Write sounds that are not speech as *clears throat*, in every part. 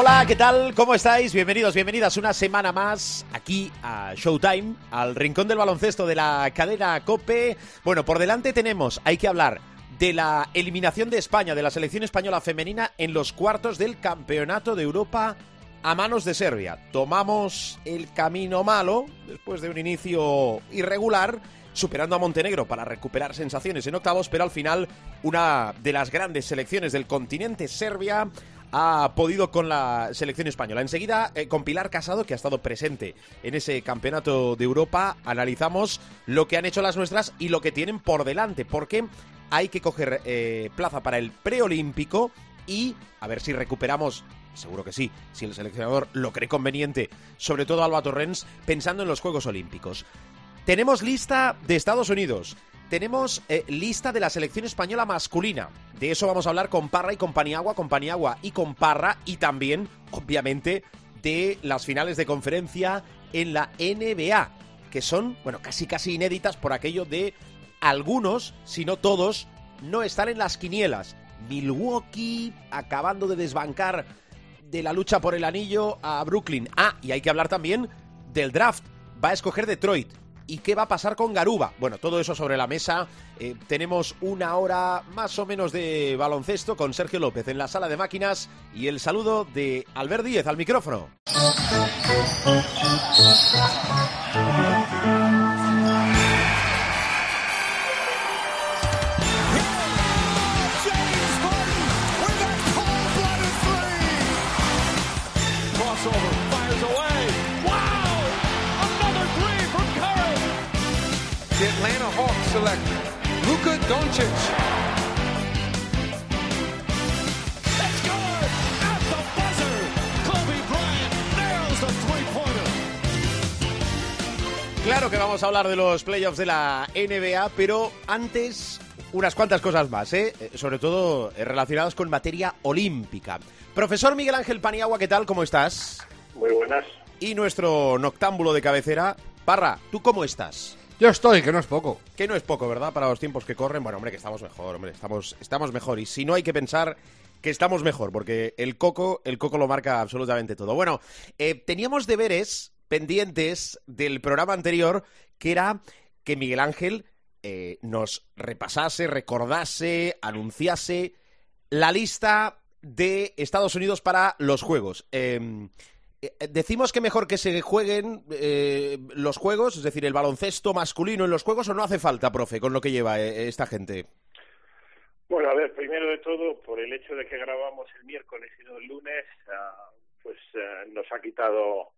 Hola, ¿qué tal? ¿Cómo estáis? Bienvenidos, bienvenidas una semana más aquí a Showtime, al rincón del baloncesto de la cadena Cope. Bueno, por delante tenemos, hay que hablar de la eliminación de España, de la selección española femenina en los cuartos del Campeonato de Europa a manos de Serbia. Tomamos el camino malo después de un inicio irregular superando a Montenegro para recuperar sensaciones en octavos, pero al final una de las grandes selecciones del continente, Serbia, ha podido con la selección española. Enseguida, eh, con Pilar Casado, que ha estado presente en ese campeonato de Europa, analizamos lo que han hecho las nuestras y lo que tienen por delante, porque hay que coger eh, plaza para el preolímpico y a ver si recuperamos. Seguro que sí, si el seleccionador lo cree conveniente, sobre todo Alba Torrens, pensando en los Juegos Olímpicos. Tenemos lista de Estados Unidos, tenemos eh, lista de la selección española masculina. De eso vamos a hablar con Parra y con Paniagua, con Paniagua y con Parra y también, obviamente, de las finales de conferencia en la NBA, que son, bueno, casi casi inéditas por aquello de algunos, si no todos, no estar en las quinielas. Milwaukee acabando de desbancar de la lucha por el anillo a Brooklyn. Ah, y hay que hablar también del draft. Va a escoger Detroit y qué va a pasar con Garuba. Bueno, todo eso sobre la mesa. Eh, tenemos una hora más o menos de baloncesto con Sergio López en la sala de máquinas y el saludo de Albert Díez al micrófono. Atlanta Hawks select Luka Doncic. Claro que vamos a hablar de los playoffs de la NBA, pero antes unas cuantas cosas más, ¿eh? Eh, sobre todo eh, relacionadas con materia olímpica. Profesor Miguel Ángel Paniagua, ¿qué tal? ¿Cómo estás? Muy buenas. Y nuestro noctámbulo de cabecera, Parra, ¿tú cómo estás? Yo estoy, que no es poco. Que no es poco, ¿verdad? Para los tiempos que corren. Bueno, hombre, que estamos mejor, hombre, estamos, estamos mejor. Y si no hay que pensar que estamos mejor, porque el coco, el coco lo marca absolutamente todo. Bueno, eh, teníamos deberes pendientes del programa anterior, que era que Miguel Ángel eh, nos repasase, recordase, anunciase la lista de Estados Unidos para los Juegos. Eh, decimos que mejor que se jueguen eh, los juegos, es decir, el baloncesto masculino en los juegos, o no hace falta, profe, con lo que lleva eh, esta gente. Bueno, a ver, primero de todo, por el hecho de que grabamos el miércoles y no el lunes, uh, pues uh, nos ha quitado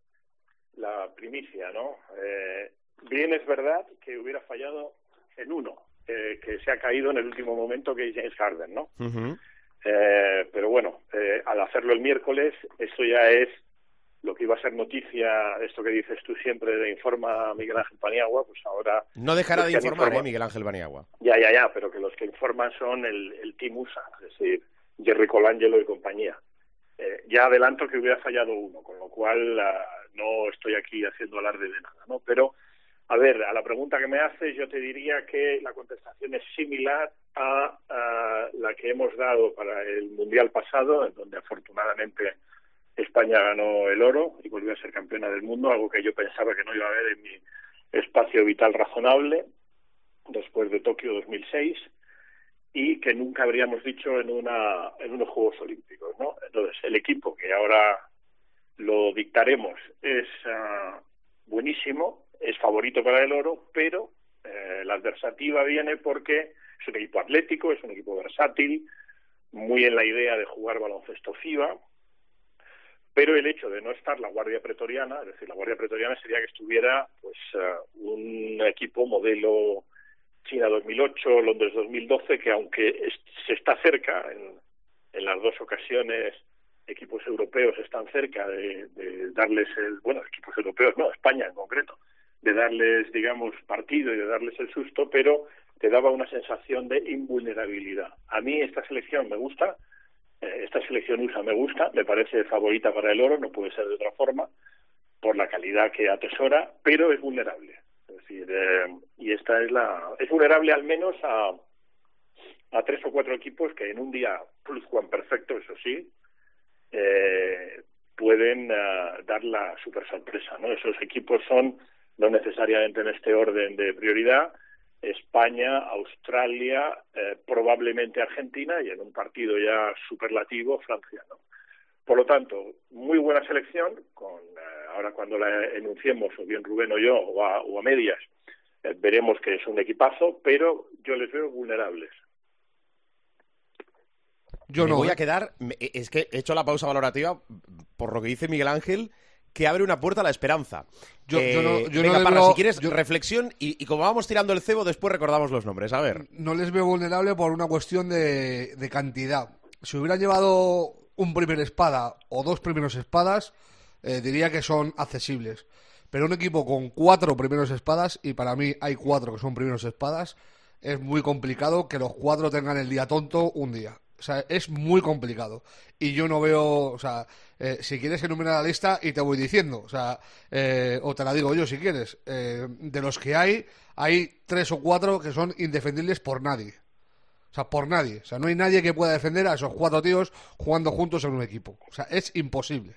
la primicia, ¿no? Eh, bien es verdad que hubiera fallado en uno, eh, que se ha caído en el último momento, que es James Harden, ¿no? Uh -huh. eh, pero bueno, al hacerlo el miércoles, eso ya es lo que iba a ser noticia, esto que dices tú siempre de informa Miguel Ángel Paniagua, pues ahora... No dejará de informar, informa... ¿eh, Miguel Ángel Paniagua? Ya, ya, ya, pero que los que informan son el, el Team USA, es decir, Jerry Colangelo y compañía. Eh, ya adelanto que hubiera fallado uno, con lo cual uh, no estoy aquí haciendo alarde de nada, ¿no? Pero, a ver, a la pregunta que me haces, yo te diría que la contestación es similar a, a la que hemos dado para el Mundial pasado, en donde afortunadamente España ganó el oro y volvió a ser campeona del mundo, algo que yo pensaba que no iba a haber en mi espacio vital razonable después de Tokio 2006 y que nunca habríamos dicho en una en unos Juegos Olímpicos, ¿no? Entonces el equipo que ahora lo dictaremos es uh, buenísimo, es favorito para el oro, pero eh, la adversativa viene porque es un equipo atlético, es un equipo versátil, muy en la idea de jugar baloncesto FIBA, pero el hecho de no estar la Guardia Pretoriana, es decir, la Guardia Pretoriana sería que estuviera pues uh, un equipo modelo China 2008, Londres 2012, que aunque es, se está cerca en, en, las dos ocasiones, equipos europeos están cerca de, de, darles el, bueno, equipos europeos, no, España en concreto, de darles, digamos, partido y de darles el susto, pero te daba una sensación de invulnerabilidad. A mí esta selección me gusta, esta selección USA me gusta, me parece favorita para el oro, no puede ser de otra forma, por la calidad que atesora, pero es vulnerable. Es decir, eh, y esta es la. Es vulnerable al menos a, a tres o cuatro equipos que en un día one perfecto, eso sí, eh, pueden uh, dar la super sorpresa. ¿no? Esos equipos son no necesariamente en este orden de prioridad, España, Australia, eh, probablemente Argentina y en un partido ya superlativo Francia. ¿no? Por lo tanto, muy buena selección, con eh, ahora cuando la enunciemos, o bien Rubén o yo, o a, o a medias, eh, veremos que es un equipazo, pero yo les veo vulnerables. Yo me no voy a quedar, es que he hecho la pausa valorativa por lo que dice Miguel Ángel, que abre una puerta a la esperanza. Yo, no, yo venga, no para, veo, si quieres, reflexión y, y, como vamos tirando el cebo, después recordamos los nombres. A ver. No les veo vulnerable por una cuestión de, de cantidad. Si hubieran llevado un primer espada o dos primeros espadas, eh, diría que son accesibles. Pero un equipo con cuatro primeros espadas, y para mí hay cuatro que son primeros espadas, es muy complicado que los cuatro tengan el día tonto un día. O sea, es muy complicado. Y yo no veo, o sea, eh, si quieres enumerar la lista y te voy diciendo, o sea, eh, o te la digo yo si quieres, eh, de los que hay, hay tres o cuatro que son indefendibles por nadie. O sea, por nadie. O sea, no hay nadie que pueda defender a esos cuatro tíos jugando juntos en un equipo. O sea, es imposible.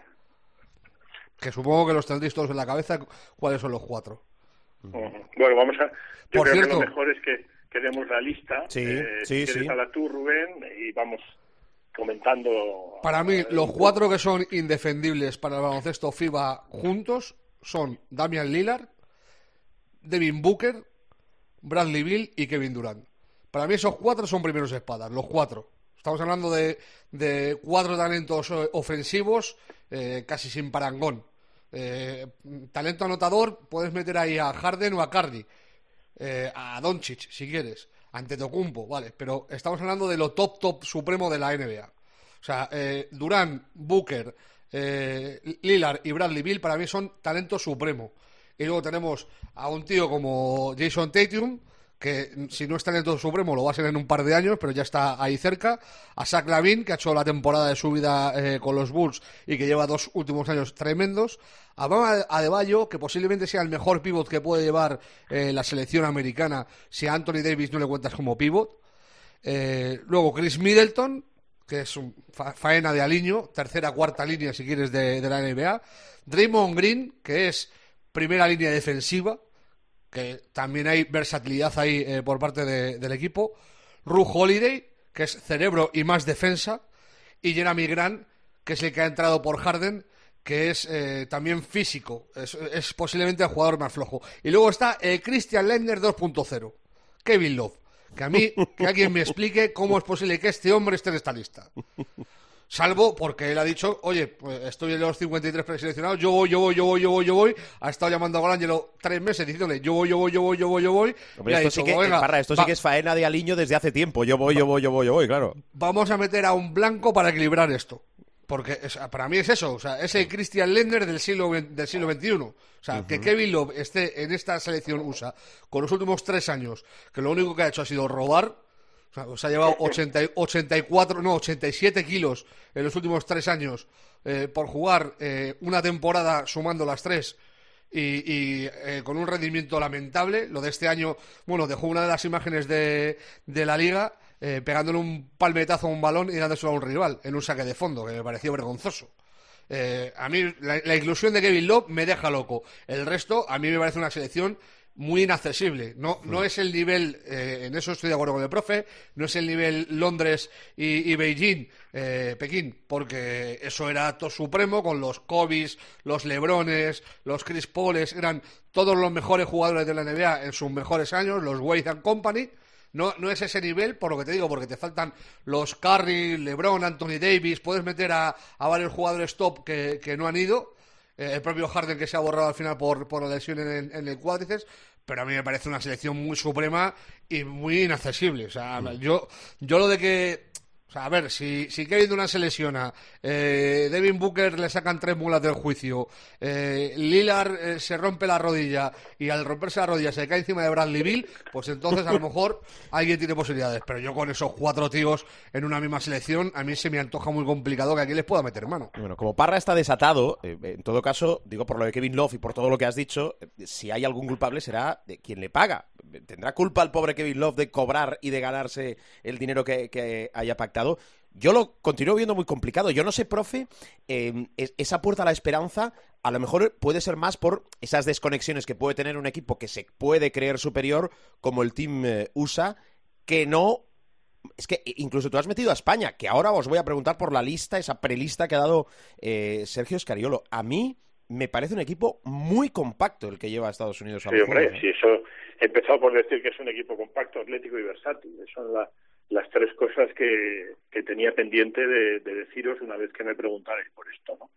Que supongo que los tendréis todos en la cabeza cuáles son los cuatro. Bueno, vamos a... Yo Por creo cierto, que lo mejor es que, que demos la lista. Sí, eh, sí, si sí. a la tú, Rubén, y vamos comentando... Para mí, eh, los cuatro que son indefendibles para el baloncesto FIBA juntos son Damian Lillard, Devin Booker, Bradley Bill y Kevin Durant. Para mí esos cuatro son primeros espadas, los cuatro. Estamos hablando de, de cuatro talentos eh, ofensivos eh, casi sin parangón. Eh, talento anotador, puedes meter ahí a Harden o a Cardi, eh, a Doncic si quieres, ante Tocumpo, vale, pero estamos hablando de lo top top supremo de la NBA. O sea, eh, Durant, Booker, eh, Lillard y Bradley Bill para mí son talento supremo. Y luego tenemos a un tío como Jason Tatum, que si no está en el todo supremo lo va a ser en un par de años, pero ya está ahí cerca. A Zach Lavin, que ha hecho la temporada de su vida eh, con los Bulls y que lleva dos últimos años tremendos. A Bama Adebayo, que posiblemente sea el mejor pivot que puede llevar eh, la selección americana si a Anthony Davis no le cuentas como pivot. Eh, luego Chris Middleton, que es un fa faena de aliño, tercera, cuarta línea si quieres de la NBA. Draymond Green, que es primera línea defensiva, que también hay versatilidad ahí eh, por parte de, del equipo. Ru Holiday, que es cerebro y más defensa. Y Jeremy Grant, que es el que ha entrado por Harden, que es eh, también físico. Es, posiblemente el jugador más flojo. Y luego está eh, Christian Lender 2.0, Kevin Love. Que a mí, que alguien me explique cómo es posible que este hombre esté en esta lista. Salvo porque él ha dicho, oye, pues estoy en los 53 preseleccionados, yo voy, yo voy, yo voy, yo voy, yo voy. Ha estado llamando a Golangelo tres meses diciéndole, yo voy, yo voy, yo voy, yo voy, yo voy. Hombre, esto, sí que, "Venga, Parra, esto sí que es faena de aliño desde hace tiempo. Yo voy, yo voy, yo voy, yo voy, claro. Vamos a meter a un blanco para equilibrar esto. Porque es- para mí es eso, o sea, es el Christian Lender del siglo, del siglo XXI. O sea, que Kevin Love esté en esta selección USA con los últimos tres años, que lo único que ha hecho ha sido robar, o sea, se ha llevado 80, y- 84, no, 87 kilos en los últimos tres años eh, por jugar eh, una temporada sumando las tres y, y, eh, con un rendimiento lamentable. Lo de este año, bueno, dejó una de las imágenes de, de la liga eh, pegándole un palmetazo a un balón y dándoselo a un rival en un saque de fondo, que me pareció vergonzoso. Eh, a mí la, la inclusión de Kevin Love me deja loco. El resto, a mí me parece una selección muy inaccesible. No, no es el nivel, eh, en eso estoy de acuerdo con el profe, no es el nivel Londres y, y Beijing, eh, Pekín, porque eso era acto supremo con los Kobe's, los Lebrones, los Chris Paules, eran todos los mejores jugadores de la NBA en sus mejores años, los Wade and Company. No, no es ese nivel, por lo que te digo, porque te faltan los Curry, LeBron, Anthony Davis, puedes meter a, a varios jugadores top que, que no han ido, el propio Harden que se ha borrado al final por, por la lesión en, en el cuádriceps, pero a mí me parece una selección muy suprema y muy inaccesible. O sea, yo, yo lo de que. Sea, a ver, si, si Kevin Durant se lesiona, eh, Devin Booker le sacan tres mulas del juicio, eh, Lillard eh, se rompe la rodilla y al romperse la rodilla se cae encima de Bradley Bill, pues entonces a lo mejor alguien tiene posibilidades. Pero yo con esos cuatro tíos en una misma selección, a mí se me antoja muy complicado que aquí les pueda meter mano. Bueno, como Parra está desatado, eh, en todo caso, digo por lo de Kevin Love y por todo lo que has dicho, eh, si hay algún culpable será de quien le paga. ¿Tendrá culpa el pobre Kevin Love de cobrar y de ganarse el dinero que, haya pactado? Yo lo continúo viendo muy complicado. Yo no sé, profe, es- esa puerta a la esperanza a lo mejor puede ser más por esas desconexiones que puede tener un equipo que se puede creer superior, como el Team eh, USA, que no es que incluso tú has metido a España, que ahora os voy a preguntar por la lista, esa prelista que ha dado eh, Sergio Escariolo. A mí me parece un equipo muy compacto el que lleva a Estados Unidos a Sí, hombre, Juegos, ¿eh? sí, eso he empezado por decir que es un equipo compacto, atlético y versátil. Esas son la- las tres cosas que, que tenía pendiente de, de deciros una vez que me preguntarais por esto, ¿no?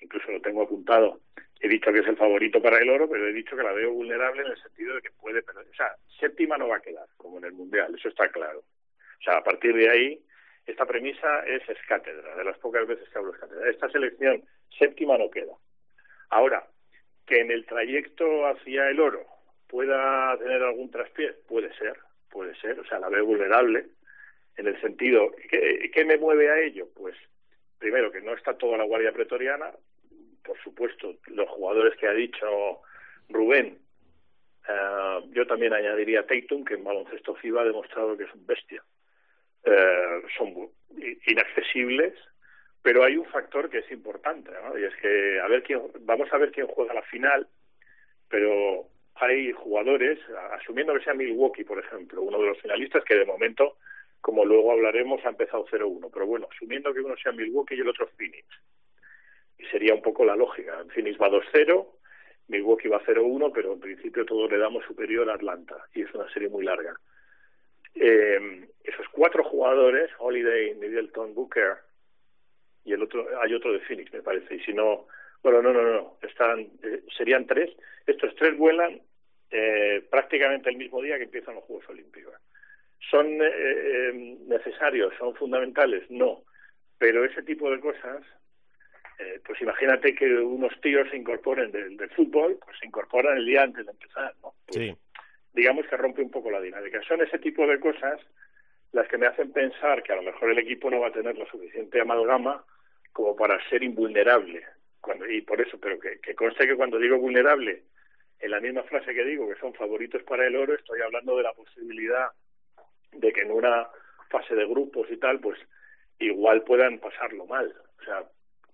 Incluso lo tengo apuntado. He dicho que es el favorito para el oro, pero he dicho que la veo vulnerable en el sentido de que puede perder. O sea, séptima no va a quedar, como en el Mundial, eso está claro. O sea, a partir de ahí, esta premisa es escátedra, de las pocas veces que hablo escátedra. Esta selección séptima no queda. Ahora, que en el trayecto hacia el oro pueda tener algún traspié, puede ser, puede ser, o sea, la veo vulnerable en el sentido, ¿qué, qué me mueve a ello? Pues primero que no está toda la guardia pretoriana, por supuesto, los jugadores que ha dicho Rubén, eh, yo también añadiría Tatum, que en baloncesto FIBA ha demostrado que es un bestia. Eh, son inaccesibles, pero hay un factor que es importante, ¿no? Y es que a ver quién, vamos a ver quién juega la final, pero hay jugadores, asumiendo que sea Milwaukee, por ejemplo, uno de los finalistas que de momento, como luego hablaremos, ha empezado 0-1, pero bueno, asumiendo que uno sea Milwaukee y el otro Phoenix, y sería un poco la lógica. Phoenix va 2-0, Milwaukee va 0-1, pero en principio todo le damos superior a Atlanta, y es una serie muy larga. Eh, esos cuatro jugadores, Holiday, Middleton, Booker, y el otro, hay otro de Phoenix, me parece, y si no, bueno, no, no, no, están, eh, serían tres, estos tres vuelan eh, prácticamente el mismo día que empiezan los Juegos Olímpicos. ¿Son eh, eh, necesarios? ¿Son fundamentales? No, pero ese tipo de cosas, eh, pues imagínate que unos tíos se incorporen del, del fútbol, pues se incorporan el día antes de empezar, ¿no? Pues, Sí. digamos que rompe un poco la dinámica. Son ese tipo de cosas las que me hacen pensar que a lo mejor el equipo no va a tener la suficiente amalgama como para ser invulnerable. Cuando, y por eso, pero que, que conste que cuando digo vulnerable, en la misma frase que digo que son favoritos para el oro, estoy hablando de la posibilidad de que en una fase de grupos y tal, pues igual puedan pasarlo mal. O sea,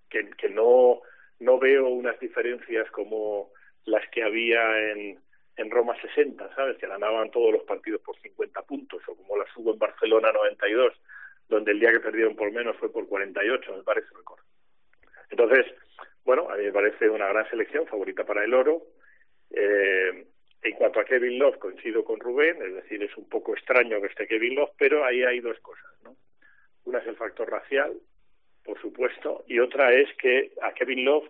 que, que no, no veo unas diferencias como las que había en, en Roma 60, ¿sabes? Que ganaban todos los partidos por 50 puntos, o como las hubo en Barcelona 92, donde el día que perdieron por menos fue por 48, me parece récord. Entonces, bueno, a mí me parece una gran selección, favorita para el oro. Eh, en cuanto a Kevin Love, coincido con Rubén, es decir, es un poco extraño que esté Kevin Love, pero ahí hay dos cosas, ¿no? Una es el factor racial, por supuesto, y otra es que a Kevin Love,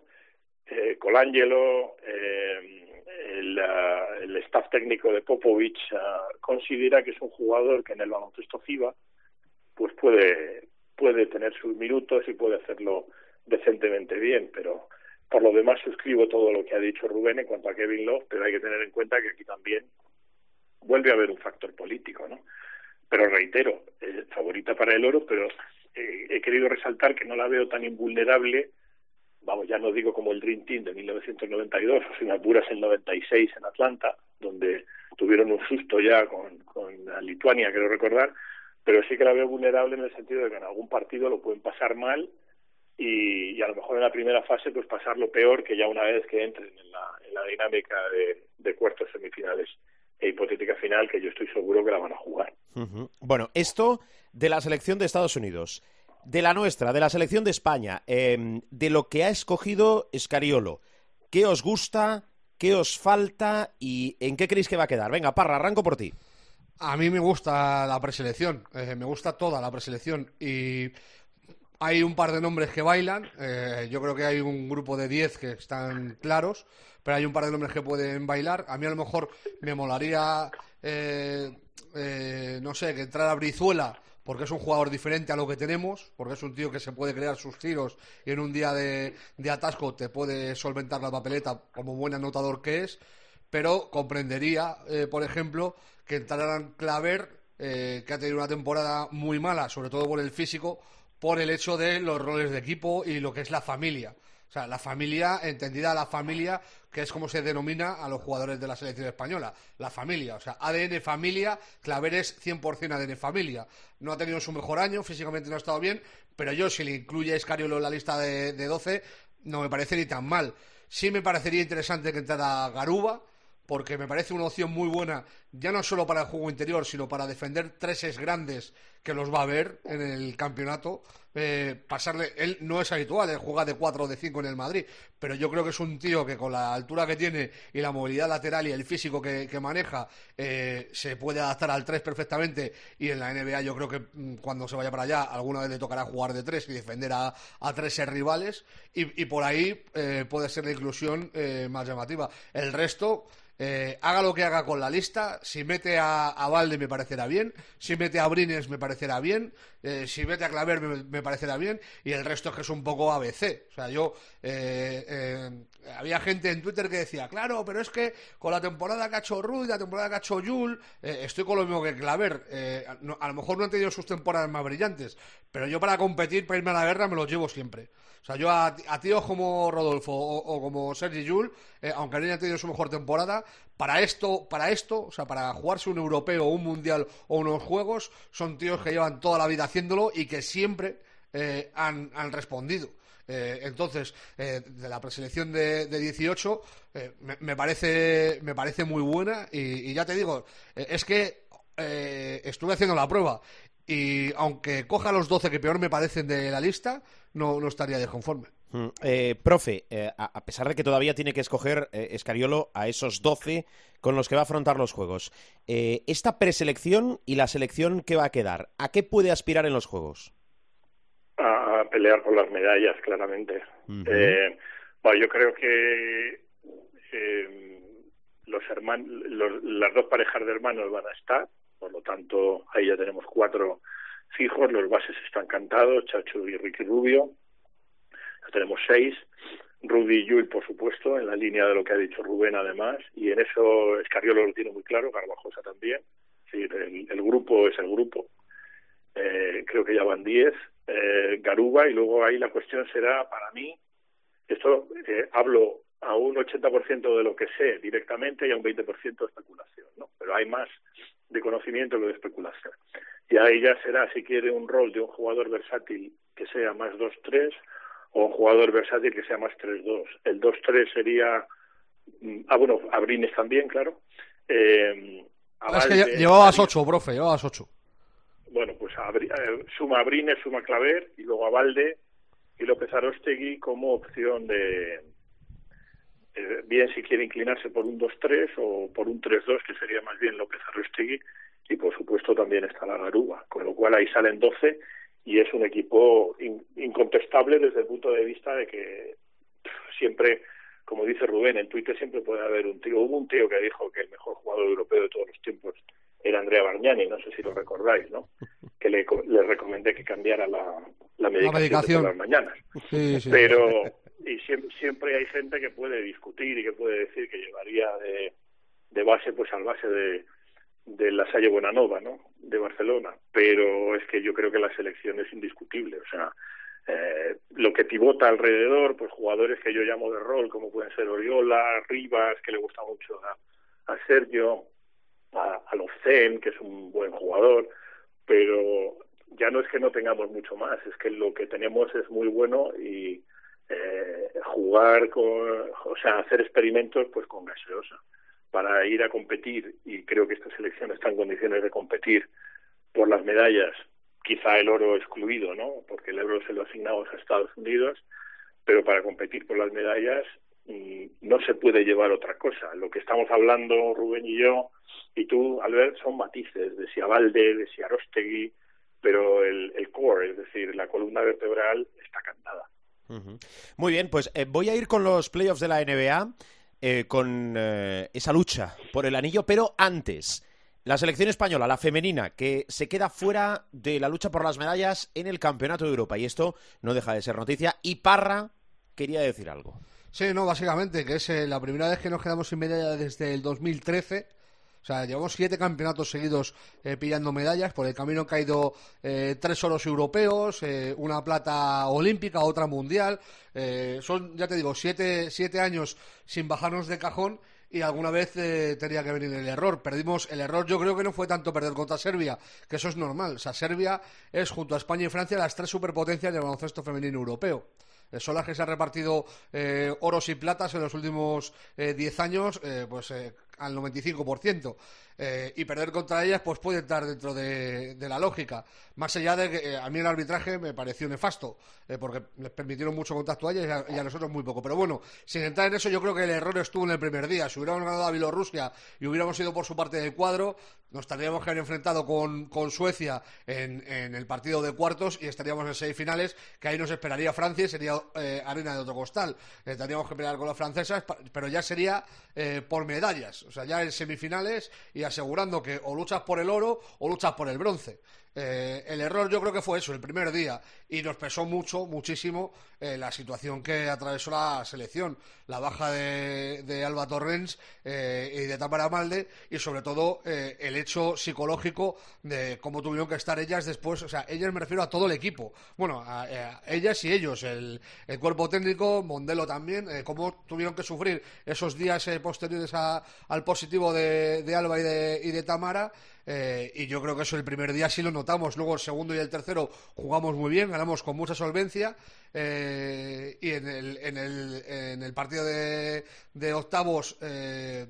eh, Colangelo, eh, el, uh, el, staff técnico de Popovich uh, considera que es un jugador que en el baloncesto FIBA pues puede puede tener sus minutos y puede hacerlo decentemente bien, pero por lo demás suscribo todo lo que ha dicho Rubén en cuanto a Kevin Love, pero hay que tener en cuenta que aquí también vuelve a haber un factor político, ¿no? Pero reitero, eh, favorita para el oro, pero eh, he querido resaltar que no la veo tan invulnerable, vamos, ya no digo como el Dream Team de 1992, o si me apuras el 96 en Atlanta, donde tuvieron un susto ya con, Lituania, quiero recordar, pero sí que la veo vulnerable en el sentido de que en algún partido lo pueden pasar mal y, a lo mejor en la primera fase pues pasarlo peor que ya una vez que entren en la, en la dinámica de, de, cuartos semifinales e hipotética final que yo estoy seguro que la van a jugar. Bueno, esto de la selección de Estados Unidos, de la nuestra, de la selección de España, eh, de lo que ha escogido Escariolo, ¿qué os gusta? ¿Qué os falta? ¿Y en qué creéis que va a quedar? Venga, Parra, arranco por ti. A mí me gusta la preselección, eh, me gusta toda la preselección y hay un par de nombres que bailan, eh, yo creo que hay un grupo de 10 que están claros, pero hay un par de nombres que pueden bailar. A mí a lo mejor me molaría, eh, no sé, que entrara Brizuela porque es un jugador diferente a lo que tenemos, porque es un tío que se puede crear sus tiros y en un día de, atasco te puede solventar la papeleta como buen anotador que es, pero comprendería, eh, por ejemplo, que entraran Claver, eh, que ha tenido una temporada muy mala, sobre todo por el físico, por el hecho de los roles de equipo y lo que es la familia. O sea, la familia, entendida la familia, que es como se denomina a los jugadores de la selección española. La familia, o sea, ADN familia, Claver es 100% ADN familia. No ha tenido su mejor año, físicamente no ha estado bien, pero yo, si le incluye a Escariolo en la lista de, de 12, no me parece ni tan mal. Sí me parecería interesante que entrara Garuba, porque me parece una opción muy buena, ya no solo para el juego interior, sino para defender treses grandes que los va a ver en el campeonato. Eh, pasarle, él no es habitual, él juega de 4 o de 5 en el Madrid, pero yo creo que es un tío que con la altura que tiene y la movilidad lateral y el físico que, maneja, eh, se puede adaptar al 3 perfectamente. Y en la NBA, yo creo que mm, cuando se vaya para allá, alguna vez le tocará jugar de 3 y defender a, a tres rivales, y, y por ahí eh, puede ser la inclusión eh, más llamativa. El resto. Eh, haga lo que haga con la lista. Si mete a, a Valde me parecerá bien. Si mete a Brines me parecerá bien. Eh, si mete a Claver me, parecerá bien. Y el resto es que es un poco ABC. O sea, yo. Eh, eh, había gente en Twitter que decía, claro, pero es que con la temporada que ha hecho Rudy, la temporada que ha hecho Jul, eh, estoy con lo mismo que Claver. No, a lo mejor no han tenido sus temporadas más brillantes. Pero yo para competir, para irme a la guerra, me los llevo siempre. O sea, yo a, tíos como Rodolfo o, como Sergi Jul, eh, aunque no hayan tenido su mejor temporada, para esto, para esto, o sea, para jugarse un europeo, un mundial o unos juegos, son tíos que llevan toda la vida haciéndolo y que siempre eh, han, han, respondido. Eh, entonces, eh, de la preselección de, de 18, eh, me, me, parece, me parece muy buena y, y ya te digo, es que estuve haciendo la prueba y aunque coja los 12 que peor me parecen de la lista, no, no estaría desconforme. Mm, eh, profe, eh, a, a, pesar de que todavía tiene que escoger eh, Escariolo a esos 12 con los que va a afrontar los juegos, eh, esta preselección y la selección que va a quedar, ¿a qué puede aspirar en los juegos? A, a pelear por las medallas, claramente. Uh -huh. bueno, yo creo que eh, los hermanos, los, las dos parejas de hermanos van a estar, por lo tanto, ahí ya tenemos cuatro fijos, los bases están cantados, Chacho y Ricky Rubio, ya tenemos seis, Rudy y Yul, por supuesto, en la línea de lo que ha dicho Rubén además, y en eso Escariolo lo tiene muy claro, Garbajosa también, el grupo es el grupo, eh, creo que ya van diez, eh, Garuba, y luego ahí la cuestión será, para mí, esto eh, hablo a un 80% de lo que sé directamente y a un 20% de especulación, ¿no? Pero hay más de conocimiento que de especulación. Y ahí ya será, si quiere, un rol de un jugador versátil que sea más 2-3 o un jugador versátil que sea más 3-2. El 2-3 sería, ah, bueno, Abrines también, claro. Eh, a es que llevabas 8, profe, llevabas 8. Bueno, pues a, eh, suma Abrines, suma Claver y luego a Valde y López Arostegui como opción de, eh, bien si quiere inclinarse por un 2-3 o por un 3-2, que sería más bien López Arrostegui, y por supuesto también está la Garuba, con lo cual ahí salen 12 y es un equipo in, incontestable desde el punto de vista de que siempre, como dice Rubén, en Twitter siempre puede haber un tío, hubo un tío que dijo que el mejor jugador europeo de todos los tiempos era Andrea Bargnani, no sé si lo recordáis, ¿no? *laughs* Que le, le recomendé que cambiara la, la medicación, la medicación. de las mañanas. Sí, sí. Pero y siempre, siempre hay gente que puede discutir y que puede decir que llevaría de, de base pues al base de, de la Salle Buenanova, ¿no? De Barcelona, pero es que yo creo que la selección es indiscutible, o sea, eh, lo que pivota alrededor, pues jugadores que yo llamo de rol, como pueden ser Oriola, Rivas, que le gusta mucho a, Sergio, a, a Locen, que es un buen jugador, pero ya no es que no tengamos mucho más, es que lo que tenemos es muy bueno y eh, jugar con, o sea, hacer experimentos pues con gaseosa para ir a competir y creo que esta selección está en condiciones de competir por las medallas, quizá el oro excluido, ¿no? Porque el oro se lo asignamos a Estados Unidos, pero para competir por las medallas mm, no se puede llevar otra cosa. Lo que estamos hablando Rubén y yo y tú, Albert, son matices de si Avalde, de si Arostegui, pero el, el core, es decir, la columna vertebral está cantada. Muy bien, pues eh, voy a ir con los playoffs de la NBA, eh, con eh, esa lucha por el anillo, pero antes, la selección española, la femenina, que se queda fuera de la lucha por las medallas en el Campeonato de Europa. Y esto no deja de ser noticia. Y Parra quería decir algo. Sí, no, básicamente, que es eh, la primera vez que nos quedamos sin medalla desde el 2013. O sea, llevamos siete campeonatos seguidos eh, pillando medallas. Por el camino han caído eh, tres oros europeos, eh, una plata olímpica, otra mundial. Eh, son, ya te digo, siete, siete años sin bajarnos de cajón y alguna vez tenía que venir el error. Perdimos el error, yo creo que no fue tanto perder contra Serbia, que eso es normal. O sea, Serbia es junto a España y Francia las tres superpotencias del baloncesto femenino europeo. Son las que se han repartido eh, oros y platas en los últimos eh, 10 años, pues al 95%. Eh, y perder contra ellas, pues puede estar dentro de, la lógica. Más allá de que eh, a mí el arbitraje me pareció nefasto, eh, porque les permitieron mucho contacto a ellas y a, nosotros muy poco. Pero bueno, sin entrar en eso, yo creo que el error estuvo en el primer día. Si hubiéramos ganado a Bielorrusia y hubiéramos ido por su parte del cuadro, nos tendríamos que haber enfrentado con, con Suecia en, en el partido de cuartos y estaríamos en semifinales, que ahí nos esperaría Francia y sería eh, arena de otro costal. Tendríamos que pelear con las francesas, pero ya sería por medallas. O sea, ya en semifinales y asegurando que o luchas por el oro o luchas por el bronce. Eh, el error yo creo que fue eso, el primer día, y nos pesó mucho, muchísimo, eh, la situación que atravesó la selección, la baja de, de Alba Torrens eh, y de Tamara Malde, y sobre todo eh, el hecho psicológico de cómo tuvieron que estar ellas después, o sea, ellas me refiero a todo el equipo, bueno, a, a ellas y ellos, el, el cuerpo técnico, Mondelo también, eh, cómo tuvieron que sufrir esos días eh, posteriores a- al positivo de, de Alba y de, y de Tamara. Eh, y yo creo que eso el primer día sí lo notamos. Luego el segundo y el tercero jugamos muy bien, ganamos con mucha solvencia. eh, y en el, en el, en el partido de, de octavos eh,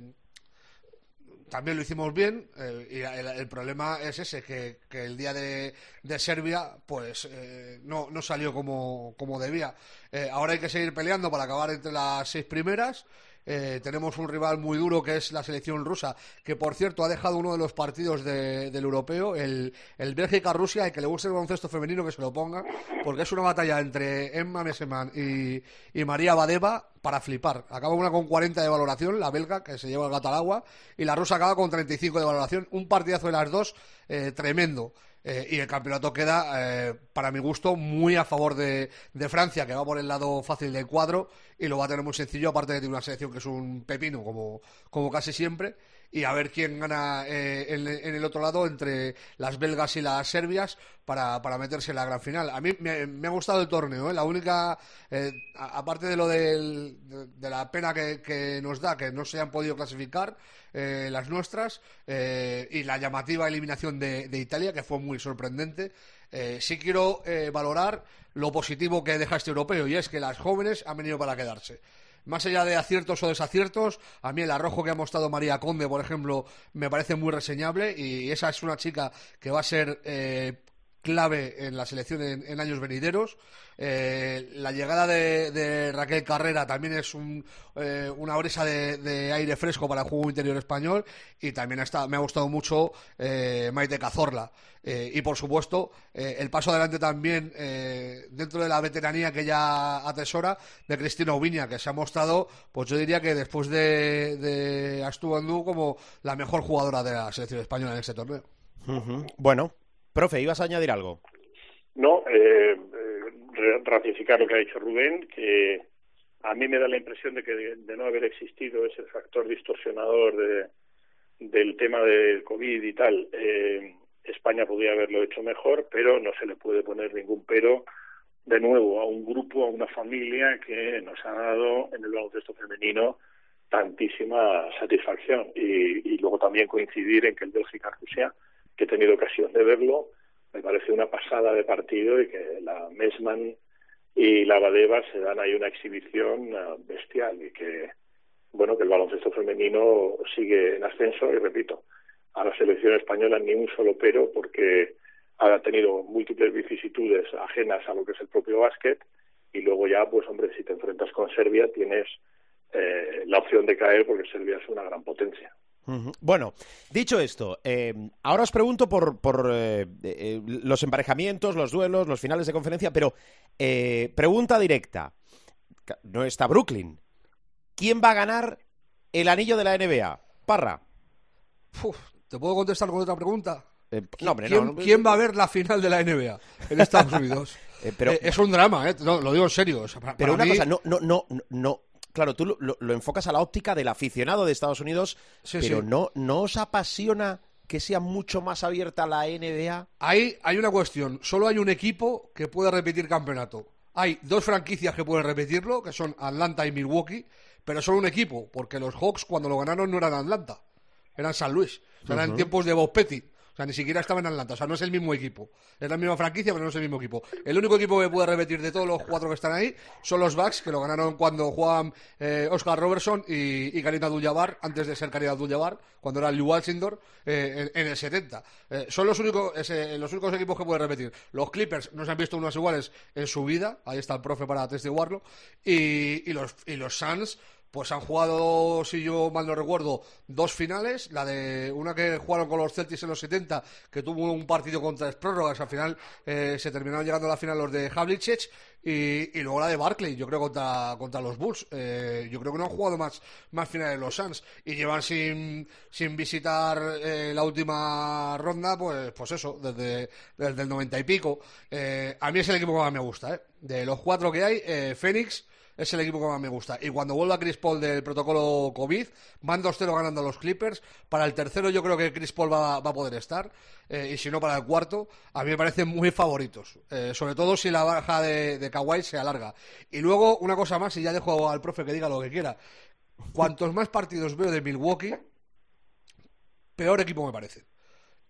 también lo hicimos bien eh, y el, el problema es ese que, que el día de, de Serbia pues eh, no, no salió como, como debía Eh, ahora hay que seguir peleando para acabar entre las seis primeras Eh, tenemos un rival muy duro que es la selección rusa que por cierto ha dejado uno de los partidos de- del europeo el, el Bélgica-Rusia el que le guste el baloncesto femenino que se lo ponga porque es una batalla entre Emma Meseman y, y María Badeva para flipar. Acaba una con 40 de valoración, la belga, que se lleva el gato al agua, y la rusa acaba con 35 de valoración. Un partidazo de las dos eh, tremendo. Eh, y el campeonato queda, eh, para mi gusto, muy a favor de, de Francia, que va por el lado fácil del cuadro y lo va a tener muy sencillo, aparte de tiene una selección que es un pepino, como, como casi siempre. Y a ver quién gana eh, en, el otro lado entre las belgas y las serbias para, para meterse en la gran final. A mí me, ha gustado el torneo, ¿eh? la única, eh, aparte de lo del- de, la pena que, nos da que no se han podido clasificar eh, las nuestras eh, y la llamativa eliminación de, de Italia, que fue muy sorprendente. Eh, sí quiero valorar lo positivo que deja este europeo y es que las jóvenes han venido para quedarse. Más allá de aciertos o desaciertos, a mí el arrojo que ha mostrado María Conde, por ejemplo, me parece muy reseñable y esa es una chica que va a ser eh, clave en la selección en, años venideros. Eh, la llegada de, de Raquel Carrera también es un, eh, una brisa de, aire fresco para el juego interior español y también está, me ha gustado mucho eh, Maite Cazorla. Eh, y por supuesto, eh, el paso adelante también dentro de la veteranía que ya atesora de Cristina Oviña, que se ha mostrado, pues yo diría que después de, de Bandú como la mejor jugadora de la selección española en este torneo. Bueno, profe, ibas a añadir algo. No, eh, eh, ratificar lo que ha dicho Rubén, que a mí me da la impresión de que de, de no haber existido ese factor distorsionador de, del tema del COVID y tal, eh, España podría haberlo hecho mejor, pero no se le puede poner ningún pero de nuevo a un grupo, a una familia que nos ha dado en el baloncesto femenino tantísima satisfacción y, y luego también coincidir en que el Bélgica-Rusia, que he tenido ocasión de verlo, me parece una pasada de partido y que la Mesman y la Badeva se dan ahí una exhibición uh, bestial y que bueno que el baloncesto femenino sigue en ascenso y repito a la selección española ni un solo pero porque ha tenido múltiples vicisitudes ajenas a lo que es el propio básquet y luego ya pues hombre si te enfrentas con Serbia tienes eh, la opción de caer porque Serbia es una gran potencia. Bueno, dicho esto, eh, ahora os pregunto por, por eh, eh, los emparejamientos, los duelos, los finales de conferencia, pero eh, pregunta directa. No está Brooklyn. ¿Quién va a ganar el anillo de la NBA? Parra. Uf, ¿Te puedo contestar con otra pregunta? No, hombre, ¿Quién, no, no, quién va a ver la final de la NBA en Estados *laughs* Unidos? Pero- es un drama, ¿eh? Lo digo en serio. o sea, para- Pero para una mí- cosa, no, no, no, no. Claro, tú lo, lo- lo enfocas a la óptica del aficionado de Estados Unidos, Sí, pero sí. no, no os apasiona que sea mucho más abierta la NBA. Ahí hay una cuestión. Solo hay un equipo que puede repetir campeonato. Hay dos franquicias que pueden repetirlo, que son Atlanta y Milwaukee, pero solo un equipo, porque los Hawks cuando lo ganaron no eran Atlanta, eran San Luis. O sea, eran tiempos de Bob Petty. O sea, ni siquiera estaba en Atlanta. O sea, no es el mismo equipo. Es la misma franquicia, pero no es el mismo equipo. El único equipo que puede repetir de todos los cuatro que están ahí son los Bucks, que lo ganaron cuando jugaban eh, Oscar Robertson y, y Karim Abdul-Jabbar, antes de ser Karim Abdul-Jabbar, cuando era Lew Walsindor, eh, en, el 70. Eh, son los únicos, los únicos equipos que pueden repetir. Los Clippers no se han visto unos iguales en su vida. Ahí está el profe para atestiguarlo. Y, y los, y los Suns pues han jugado, si yo mal no recuerdo, dos finales. La de una que jugaron con los Celtics en los 70, que tuvo un partido con tres. Al final eh, se terminaron llegando a la final los de Havlicek. Y, y luego la de Barclay, yo creo, contra, contra los Bulls. Eh, yo creo que no han jugado más, más finales los Suns. Y llevan sin, sin visitar eh, la última ronda, pues, pues eso, desde, desde el 90 y pico. Eh, a mí es el equipo que más me gusta. ¿eh? De los cuatro que hay, eh, Phoenix es el equipo que más me gusta. Y cuando vuelva Chris Paul del protocolo COVID, van 2-0 ganando los Clippers. Para el tercero yo creo que Chris Paul va, va a poder estar. Eh, y si no, para el cuarto, a mí me parecen muy favoritos. Eh, sobre todo si la baja de, de Kawhi se alarga. Y luego, una cosa más, y ya dejo al profe que diga lo que quiera. Cuantos más partidos veo de Milwaukee, peor equipo me parece.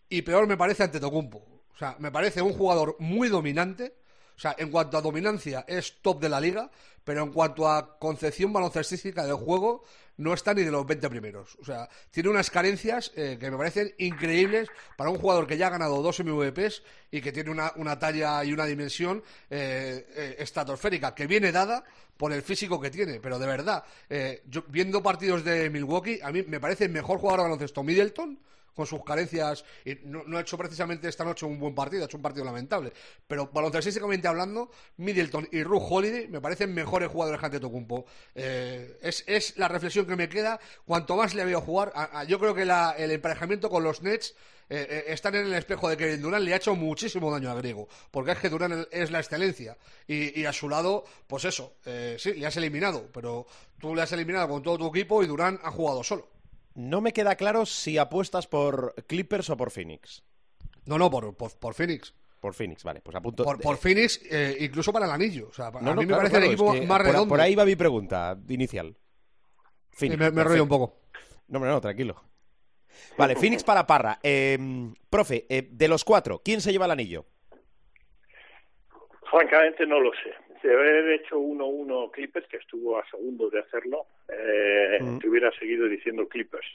Y peor me parece ante Tocumpo. O sea, me parece un jugador muy dominante. O sea, en cuanto a dominancia es top de la liga, pero en cuanto a concepción baloncestística del juego no está ni de los 20 primeros. O sea, tiene unas carencias eh, que me parecen increíbles para un jugador que ya ha ganado dos MVPs y que tiene una, una talla y una dimensión eh, eh, estratosférica, que viene dada por el físico que tiene. Pero de verdad, eh, yo, viendo partidos de Milwaukee, a mí me parece mejor jugador de baloncesto Middleton con sus carencias y no, no ha hecho precisamente esta noche un buen partido, ha hecho un partido lamentable, pero baloncestísticamente hablando, Middleton y Ruth Holiday me parecen mejores jugadores que Antetokounmpo. Eh, es, es la reflexión que me queda, cuanto más le veo jugar, a- a- yo creo que la- el emparejamiento con los Nets eh, eh, están en el espejo de Kevin Durant le ha hecho muchísimo daño a Griego, porque es que Durant es la excelencia y, a su lado, pues eso, eh, sí, le has eliminado, pero tú le has eliminado con todo tu equipo y Durant ha jugado solo. No me queda claro si apuestas por Clippers o por Phoenix. No, no, por, por, por Phoenix. Por Phoenix, vale, pues apunto. Por, por Phoenix, eh, incluso para el anillo. O sea, No, a no, mí me parece claro, el equipo es que más por, redondo. por ahí va mi pregunta inicial. Phoenix, me, me rollo un poco. No, hombre, no, tranquilo. Vale, Phoenix para Parra. Eh, profe, eh, de los cuatro, ¿quién se lleva el anillo? Francamente no lo sé. De haber hecho 1-1 Clippers, que estuvo a segundos de hacerlo, eh, Mm. te hubiera seguido diciendo Clippers.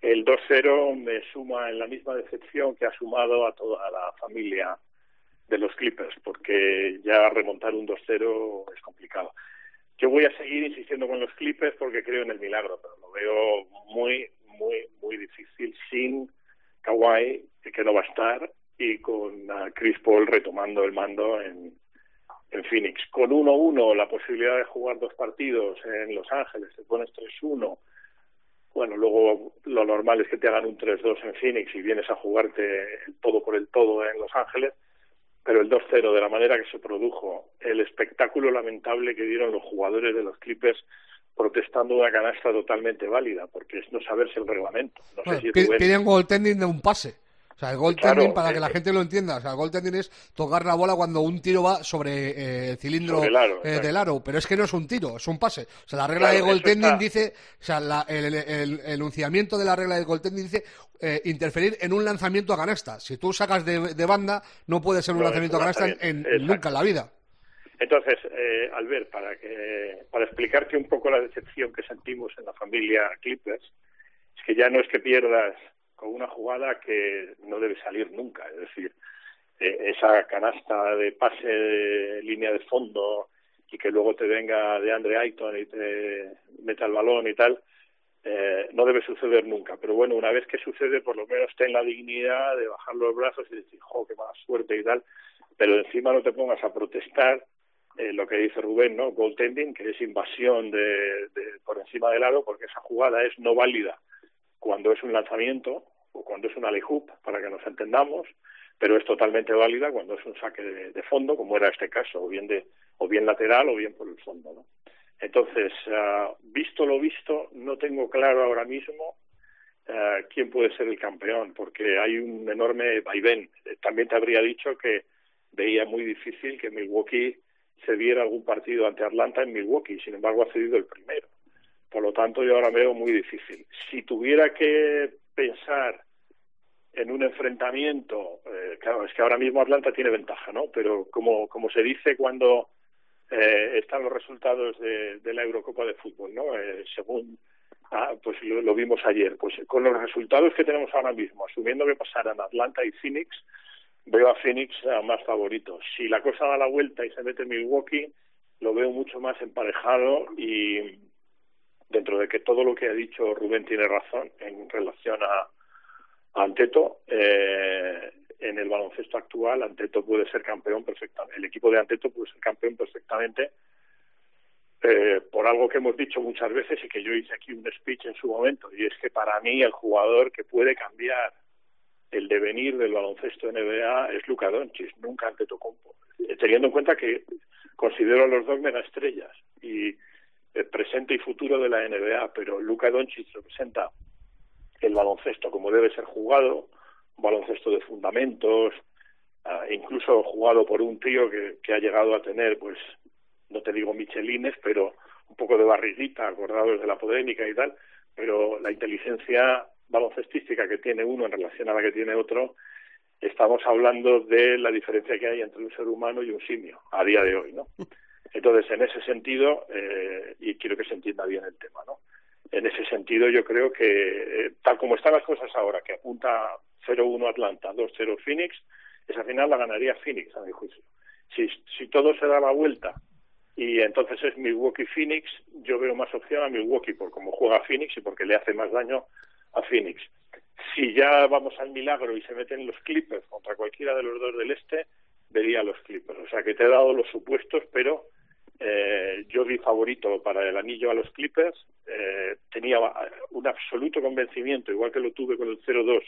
El 2-0 me suma en la misma decepción que ha sumado a toda la familia de los Clippers, porque ya remontar un 2-0 es complicado. Yo voy a seguir insistiendo con los Clippers porque creo en el milagro, pero lo veo muy, muy, muy difícil sin Kawhi, que no va a estar, y con Chris Paul retomando el mando en, en Phoenix. Con 1-1, la posibilidad de jugar dos partidos en Los Ángeles, te pones 3-1. Bueno, luego lo normal es que te hagan un 3-2 en Phoenix y vienes a jugarte el todo por el todo en Los Ángeles. Pero el 2-0, de la manera que se produjo, el espectáculo lamentable que dieron los jugadores de los Clippers protestando una canasta totalmente válida, porque es no saberse el reglamento. No Bueno, sé si piden goaltending de un pase. O sea, el goaltending, Claro, para que eh, la gente lo entienda, o sea, el goaltending es tocar la bola cuando un tiro va sobre eh, el cilindro Sobre el aro, eh, exacto. del aro, pero es que no es un tiro, es un pase. O sea, la regla Claro, de goaltending está. dice, o sea, la- el, enunciamiento de la regla de goaltending dice eh, interferir en un lanzamiento a canasta. Si tú sacas de, de banda, no puede ser un No, lanzamiento a canasta en, nunca en la vida. Entonces, eh, Albert, para que para explicarte un poco la decepción que sentimos en la familia Clippers, es que ya no es que pierdas con una jugada que no debe salir nunca, es decir, eh, esa canasta de pase de línea de fondo y que luego te venga de Andre Ayton y te meta el balón y tal, eh, no debe suceder nunca. Pero bueno, una vez que sucede, por lo menos ten la dignidad de bajar los brazos y decir, jo, qué mala suerte y tal, pero encima no te pongas a protestar eh, lo que dice Rubén, ¿no? Goaltending, que es invasión de, de- por encima del aro, porque esa jugada es no válida cuando es un lanzamiento o cuando es una hoop, para que nos entendamos, pero es totalmente válida cuando es un saque de, fondo, como era este caso, o bien de o bien lateral o bien por el fondo. Entonces, uh, visto lo visto, no tengo claro ahora mismo uh, quién puede ser el campeón, porque hay un enorme vaivén. También te habría dicho que veía muy difícil que Milwaukee se diera algún partido ante Atlanta en Milwaukee, sin embargo ha cedido el primero. Por lo tanto, yo ahora veo muy difícil. Si tuviera que pensar en un enfrentamiento, eh, claro, es que ahora mismo Atlanta tiene ventaja, ¿no? Pero como, como se dice cuando eh, están los resultados de, de, la Eurocopa de Fútbol, ¿no? Eh, según, ah, pues lo, vimos ayer, pues con los resultados que tenemos ahora mismo, asumiendo que pasaran Atlanta y Phoenix, veo a Phoenix más favorito. Si la cosa da la vuelta y se mete Milwaukee, lo veo mucho más emparejado y dentro de que todo lo que ha dicho Rubén tiene razón en relación a, Anteto, eh, en el baloncesto actual, Anteto puede ser campeón perfectamente. El equipo de Anteto puede ser campeón perfectamente eh, por algo que hemos dicho muchas veces y que yo hice aquí un speech en su momento, y es que para mí el jugador que puede cambiar el devenir del baloncesto NBA es Luka Doncic, nunca Antetokounmpo. Eh, teniendo en cuenta que considero a los dos mega estrellas y el presente y futuro de la NBA, pero Luka Doncic representa el baloncesto como debe ser jugado, un baloncesto de fundamentos, uh, incluso jugado por un tío que, que ha llegado a tener, pues, no te digo michelines, pero un poco de barriguita, acordados de la polémica y tal, pero la inteligencia baloncestística que tiene uno en relación a la que tiene otro, estamos hablando de la diferencia que hay entre un ser humano y un simio a día de hoy, ¿no? *laughs* Entonces, en ese sentido, eh, y quiero que se entienda bien el tema, ¿no? En ese sentido, yo creo que, eh, tal como están las cosas ahora, que apunta 0-1 Atlanta, 2-0 Phoenix, esa final la ganaría Phoenix, a mi juicio. Si, si todo se da la vuelta y entonces es Milwaukee Phoenix, yo veo más opción a Milwaukee por cómo juega Phoenix y porque le hace más daño a Phoenix. Si ya vamos al milagro y se meten los Clippers contra cualquiera de los dos del este, vería los Clippers. O sea que te he dado los supuestos, pero eh, yo vi favorito para el anillo a los Clippers. Eh, tenía un absoluto convencimiento, igual que lo tuve con el 0-2,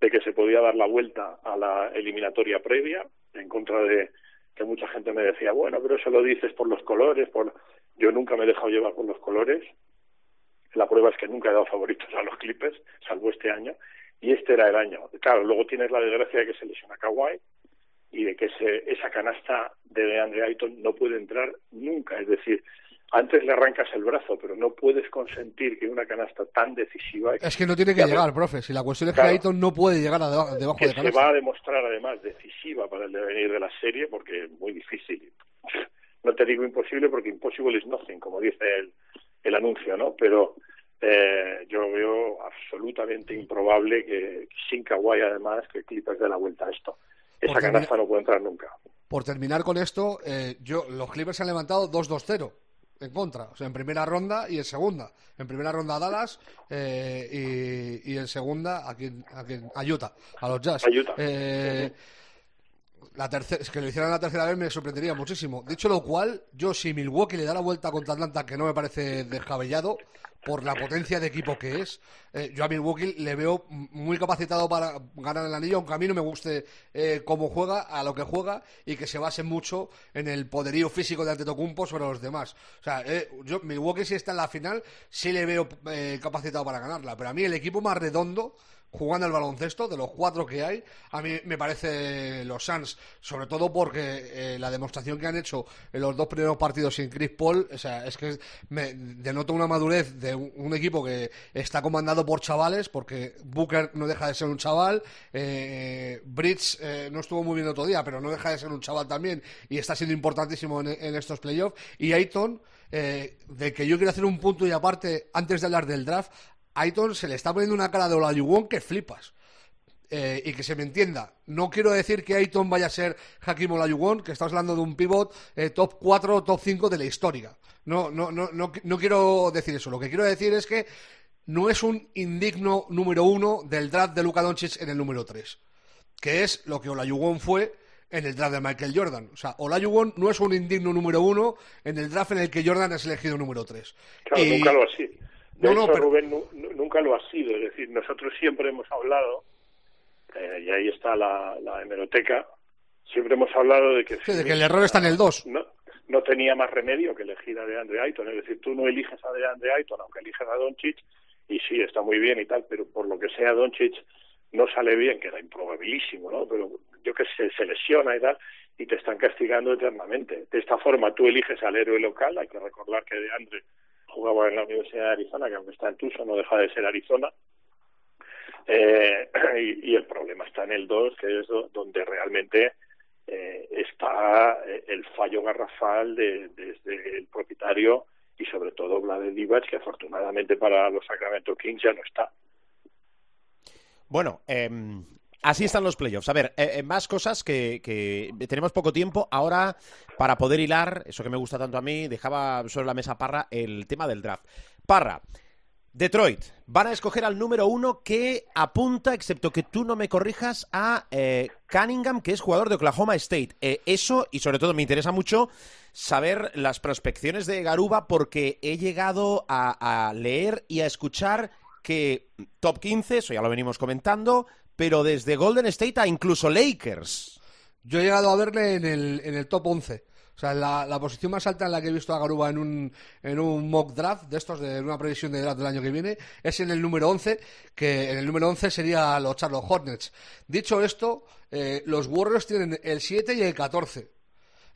de que se podía dar la vuelta a la eliminatoria previa, en contra de que mucha gente me decía, bueno, pero eso lo dices por los colores, por... yo nunca me he dejado llevar por los colores, la prueba es que nunca he dado favoritos a los Clippers, salvo este año, y este era el año. Claro, luego tienes la desgracia de que se lesiona Kawhi y de que esa canasta de Andre Ayton no puede entrar nunca. Es decir, antes le arrancas el brazo, pero no puedes consentir que una canasta tan decisiva... Es que no tiene que llegar, profe. Si la cuestión es que Ayton no puede llegar a debajo, debajo que de canasta. se va a demostrar además decisiva para el devenir de la serie, porque es muy difícil. *laughs* No te digo imposible, porque imposible es nothing, como dice el, el anuncio, ¿no? Pero eh, yo veo absolutamente improbable que sin Kawhi además que Clippers dé la vuelta a esto. Esa canasta no puede entrar nunca. Por terminar con esto, eh, yo los Clippers se han levantado 2-2-0 en contra, o sea, en primera ronda y en segunda. En primera ronda a Dallas eh, y, y, en segunda a, quien, a, quien, a Utah, a los Jazz. A Utah. Eh, la tercera, es que lo hicieran la tercera vez me sorprendería muchísimo. Dicho lo cual, yo si Milwaukee le da la vuelta contra Atlanta, que no me parece descabellado, por la potencia de equipo que es, eh, yo a Milwaukee le veo muy capacitado para ganar el anillo, aunque a mí no me guste eh, cómo juega, a lo que juega, y que se base mucho en el poderío físico de Antetokounmpo sobre los demás. O sea, eh, yo Milwaukee si está en la final, sí le veo eh, capacitado para ganarla, pero a mí el equipo más redondo jugando el baloncesto, de los cuatro que hay, a mí me parece los Suns, sobre todo porque eh, la demostración que han hecho en los dos primeros partidos sin Chris Paul, o sea, es que me denota una madurez de un, equipo que está comandado por chavales, porque Booker no deja de ser un chaval, eh, Bridge eh, no estuvo muy bien otro día, pero no deja de ser un chaval también y está siendo importantísimo en, en estos playoffs, y Ayton, eh, de que yo quiero hacer un punto y aparte, antes de hablar del draft, Ayton se le está poniendo una cara de Olajuwon que flipas. Eh, y que se me entienda, no quiero decir que Ayton vaya a ser Hakim Olajuwon, que estamos hablando de un pivot eh, top 4 o top 5 de la historia. No, no, no, no, no quiero decir eso. Lo que quiero decir es que no es un indigno número uno del draft de Luka Doncic en el número 3, que es lo que Olajuwon fue en el draft de Michael Jordan. O sea, Olajuwon no es un indigno número uno en el draft en el que Jordan es elegido número 3. Claro, y... nunca lo ha sido. De no, hecho, no, pero... Rubén nunca lo ha sido. Es decir, nosotros siempre hemos hablado Eh, y ahí está la, la hemeroteca. Siempre hemos hablado de que... Sí, de que el error está en el 2. No, no tenía más remedio que elegir a DeAndre Ayton. Es decir, tú no eliges a DeAndre Ayton, aunque eliges a Doncic, y sí, está muy bien y tal, pero por lo que sea Doncic no sale bien, que era improbabilísimo, ¿no? Pero yo que sé, se lesiona y tal, y te están castigando eternamente. De esta forma tú eliges al héroe local, hay que recordar que DeAndre jugaba en la Universidad de Arizona, que aunque está en Tucson no deja de ser Arizona, eh, *clears throat* y, el problema está en el 2, que es do, donde realmente eh, está eh, el fallo garrafal de, desde el propietario y sobre todo Vlade que afortunadamente para los Sacramento Kings ya no está. Bueno, eh, así están los playoffs. A ver, eh, más cosas que, tenemos poco tiempo. Ahora, para poder hilar, eso que me gusta tanto a mí, dejaba sobre la mesa Parra el tema del draft. Parra, Detroit, van a escoger al número uno que apunta, excepto que tú no me corrijas, a eh, Cunningham, que es jugador de Oklahoma State. Eh, eso, y sobre todo me interesa mucho saber las prospecciones de Garuba, porque he llegado a, a leer y a escuchar que top 15, eso ya lo venimos comentando, pero desde Golden State a incluso Lakers. Yo he llegado a verle en el, en el top 11. O sea, la, la, posición más alta en la que he visto a Garuba en un, en un mock draft de estos, de una previsión de draft del año que viene, es en el número 11, que en el número 11 sería los Charlotte Hornets. Dicho esto, eh, los Warriors tienen el 7 y el 14.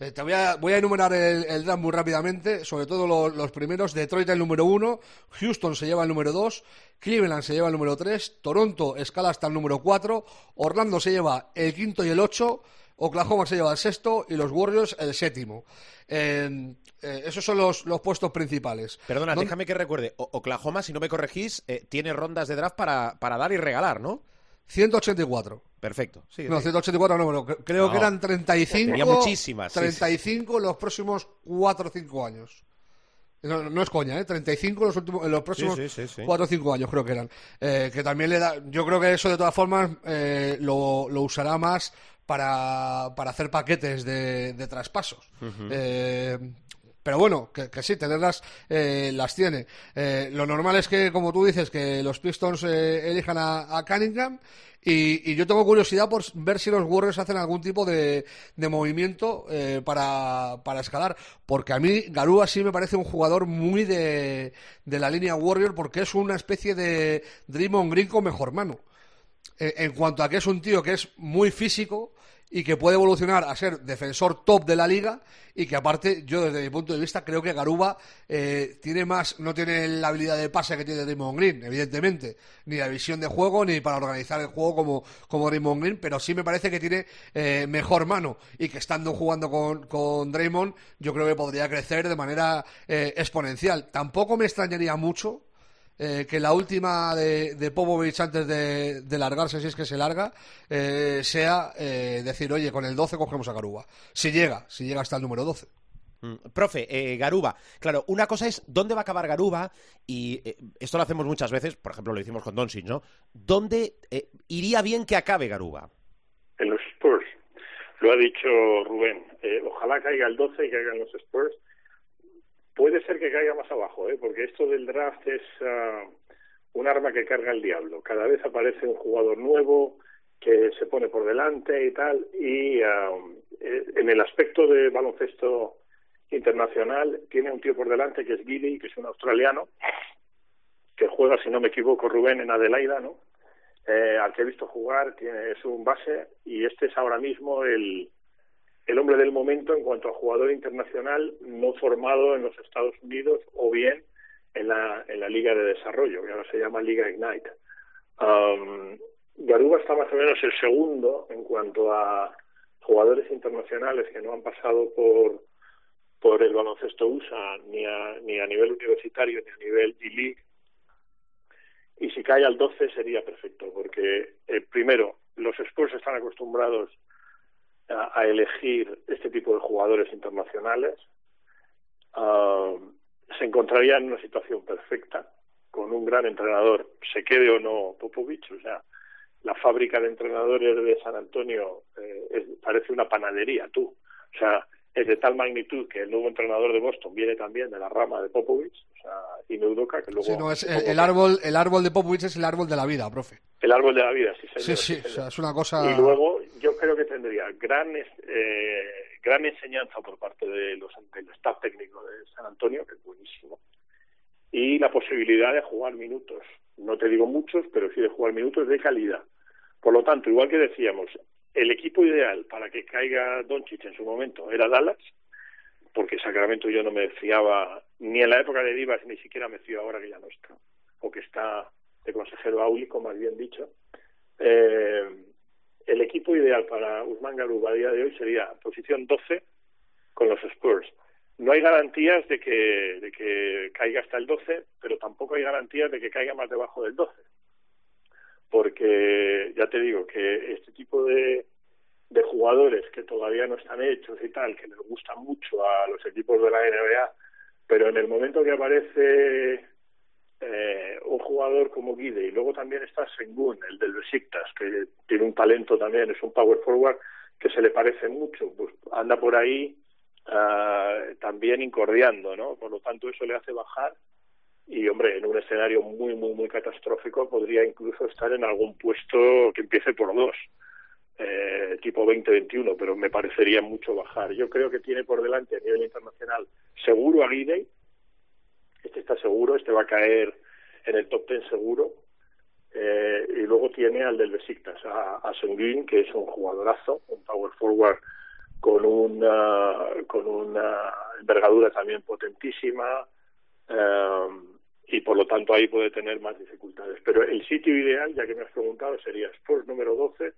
Eh, te voy a, voy a enumerar el, el, draft muy rápidamente, sobre todo lo, los primeros. Detroit el número 1, Houston se lleva el número 2, Cleveland se lleva el número 3, Toronto escala hasta el número 4, Orlando se lleva el quinto y el 8, Oklahoma se lleva el sexto y los Warriors el séptimo. Eh, eh, esos son los, los, puestos principales. Perdona, ¿Dónde? déjame que recuerde. O Oklahoma, si no me corregís, eh, tiene rondas de draft para, para, dar y regalar, ¿no? 184. Perfecto. Sí, no, 184 no, pero creo no. que eran 35. Tenía muchísimas. 35 en los próximos 4 o 5 años. No, no, es coña, ¿eh? 35 en los, últimos, en los próximos sí, sí, sí, 4 o 5 años creo que eran. Eh, que también le da, yo creo que eso de todas formas eh, lo, lo, usará más para, para hacer paquetes de, de traspasos. Uh -huh. eh, pero bueno, que, sí, tenerlas eh, las tiene. Eh, lo normal es que, como tú dices, que los Pistons eh, elijan a, Cunningham y, y, yo tengo curiosidad por ver si los Warriors hacen algún tipo de, de movimiento eh, para, para, escalar. Porque a mí Garúa sí me parece un jugador muy de, de la línea Warrior porque es una especie de Draymond Green con mejor mano. Eh, en cuanto a que es un tío que es muy físico y que puede evolucionar a ser defensor top de la liga y que aparte yo desde mi punto de vista creo que Garuba eh, tiene más no tiene la habilidad de pase que tiene Draymond Green evidentemente ni la visión de juego ni para organizar el juego como como Draymond Green pero sí me parece que tiene eh, mejor mano y que estando jugando con, con Draymond yo creo que podría crecer de manera eh, exponencial. Tampoco me extrañaría mucho eh, que la última de, de Popovich antes de, de, largarse, si es que se larga, eh, sea eh, decir, oye, con el 12 cogemos a Garuba. Si llega, si llega hasta el número 12. Mm, profe, eh, Garuba, claro, una cosa es dónde va a acabar Garuba y eh, esto lo hacemos muchas veces, por ejemplo lo hicimos con Doncic, ¿no? ¿Dónde eh, iría bien que acabe Garuba? En los Spurs, lo ha dicho Rubén, eh, ojalá caiga el 12 y caigan los Spurs, puede ser que caiga más abajo, ¿eh? porque esto del draft es uh, un arma que carga el diablo. Cada vez aparece un jugador nuevo que se pone por delante y tal. Y uh, en el aspecto de baloncesto internacional tiene un tío por delante que es Giddy, que es un australiano, que juega, si no me equivoco, Rubén en Adelaida, ¿no? Eh, al que he visto jugar, tiene, es un base y este es ahora mismo el, el hombre del momento en cuanto a jugador internacional no formado en los Estados Unidos o bien en la, en la Liga de Desarrollo, que ahora se llama Liga Ignite. Um, Garuba está más o menos el segundo en cuanto a jugadores internacionales que no han pasado por el baloncesto USA ni a, ni a nivel universitario ni a nivel D-League y si cae al 12 sería perfecto porque eh, primero los Spurs están acostumbrados a, elegir este tipo de jugadores internacionales uh, se encontraría en una situación perfecta con un gran entrenador se quede o no Popovich o sea la fábrica de entrenadores de San Antonio eh, es, parece una panadería tú. O sea es de tal magnitud que el nuevo entrenador de Boston viene también de la rama de Popovich, o sea, y Neudoka, que luego... Sí, no, es el, el árbol, el árbol de Popovich es el árbol de la vida, profe. El árbol de la vida, sí, señor. Sí, sí, señor. o sea, es una cosa... Y luego yo creo que tendría gran eh, gran enseñanza por parte de los, del staff técnico de San Antonio, que es buenísimo, y la posibilidad de jugar minutos. No te digo muchos, pero sí de jugar minutos de calidad. Por lo tanto, igual que decíamos, el equipo ideal para que caiga Doncic en su momento era Dallas, porque Sacramento yo no me fiaba ni en la época de Divas, ni siquiera me fío ahora que ya no está, o que está de consejero áulico, más bien dicho. Eh, el equipo ideal para Usman Garuba a día de hoy sería posición 12 con los Spurs. No hay garantías de que, de que caiga hasta el 12, pero tampoco hay garantías de que caiga más debajo del 12. Porque ya te digo que este tipo de, de jugadores que todavía no están hechos y tal, que les gusta mucho a los equipos de la NBA, pero en el momento que aparece eh, un jugador como Guide y luego también está Sengun, el del Besiktas, que tiene un talento también, es un power forward que se le parece mucho, pues anda por ahí uh, también incordiando, ¿no? Por lo tanto eso le hace bajar y hombre, en un escenario muy, muy, muy catastrófico podría incluso estar en algún puesto que empiece por dos, eh, tipo 2021, pero me parecería mucho bajar. Yo creo que tiene por delante a nivel internacional seguro a Guiney, este está seguro, este va a caer en el top ten seguro, eh, y luego tiene al del Besiktas, a, a que es un jugadorazo, un power forward con una, con una envergadura también potentísima, eh, y por lo tanto ahí puede tener más dificultades. Pero el sitio ideal, ya que me has preguntado, sería Spurs número 12,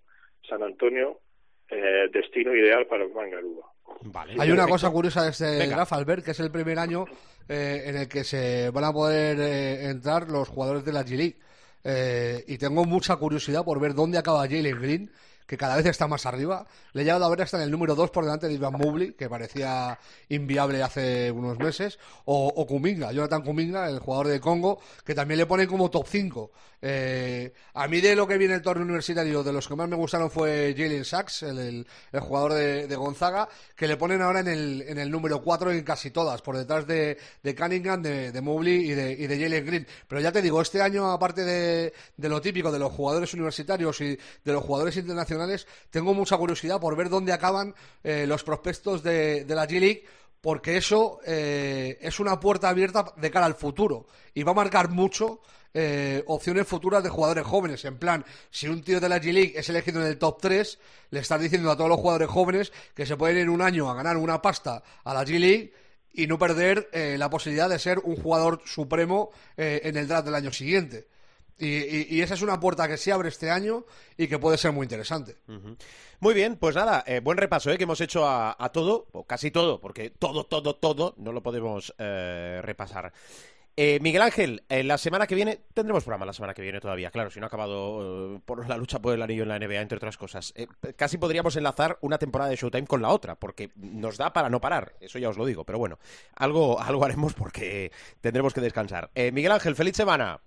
San Antonio, eh, destino ideal para el Mangaruba. Vale, Hay perfecto. una cosa curiosa de este draft, Albert, que es el primer año eh, en el que se van a poder eh, entrar los jugadores de la G-League. Eh, y tengo mucha curiosidad por ver dónde acaba Jalen Green, que cada vez está más arriba. Le he llegado a ver hasta en el número 2 por delante de Ivan Mobley, que parecía inviable hace unos meses, o, o Kuminga, Jonathan Kuminga, el jugador de Congo, que también le ponen como top 5. Eh, a mí de lo que viene el torneo universitario, de los que más me gustaron fue Jalen Sachs, el, jugador de, Gonzaga, que le ponen ahora en el, en el número 4 en casi todas, por detrás de, Cunningham, de, de, y de Jalen Green. Pero ya te digo, este año, aparte de, de lo típico de los jugadores universitarios y de los jugadores internacionales, tengo mucha curiosidad por ver dónde acaban eh, los prospectos de, la G-League porque eso eh, es una puerta abierta de cara al futuro y va a marcar mucho eh, opciones futuras de jugadores jóvenes. En plan, si un tío de la G-League es elegido en el top 3, le estás diciendo a todos los jugadores jóvenes que se pueden ir un año a ganar una pasta a la G-League y no perder eh, la posibilidad de ser un jugador supremo eh, en el draft del año siguiente. Y, y- esa es una puerta que se abre este año y que puede ser muy interesante. Muy bien, pues nada, eh, buen repaso ¿eh? que hemos hecho a, todo, o casi todo, porque todo, todo, todo no lo podemos eh, repasar. Eh, Miguel Ángel, la semana que viene, tendremos programa la semana que viene todavía, claro, si no ha acabado eh, por la lucha por el anillo en la NBA, entre otras cosas. Casi podríamos enlazar una temporada de Showtime con la otra, porque nos da para no parar, eso ya os lo digo, pero bueno, algo, *laughs* algo haremos porque tendremos que descansar. Miguel Ángel, feliz semana.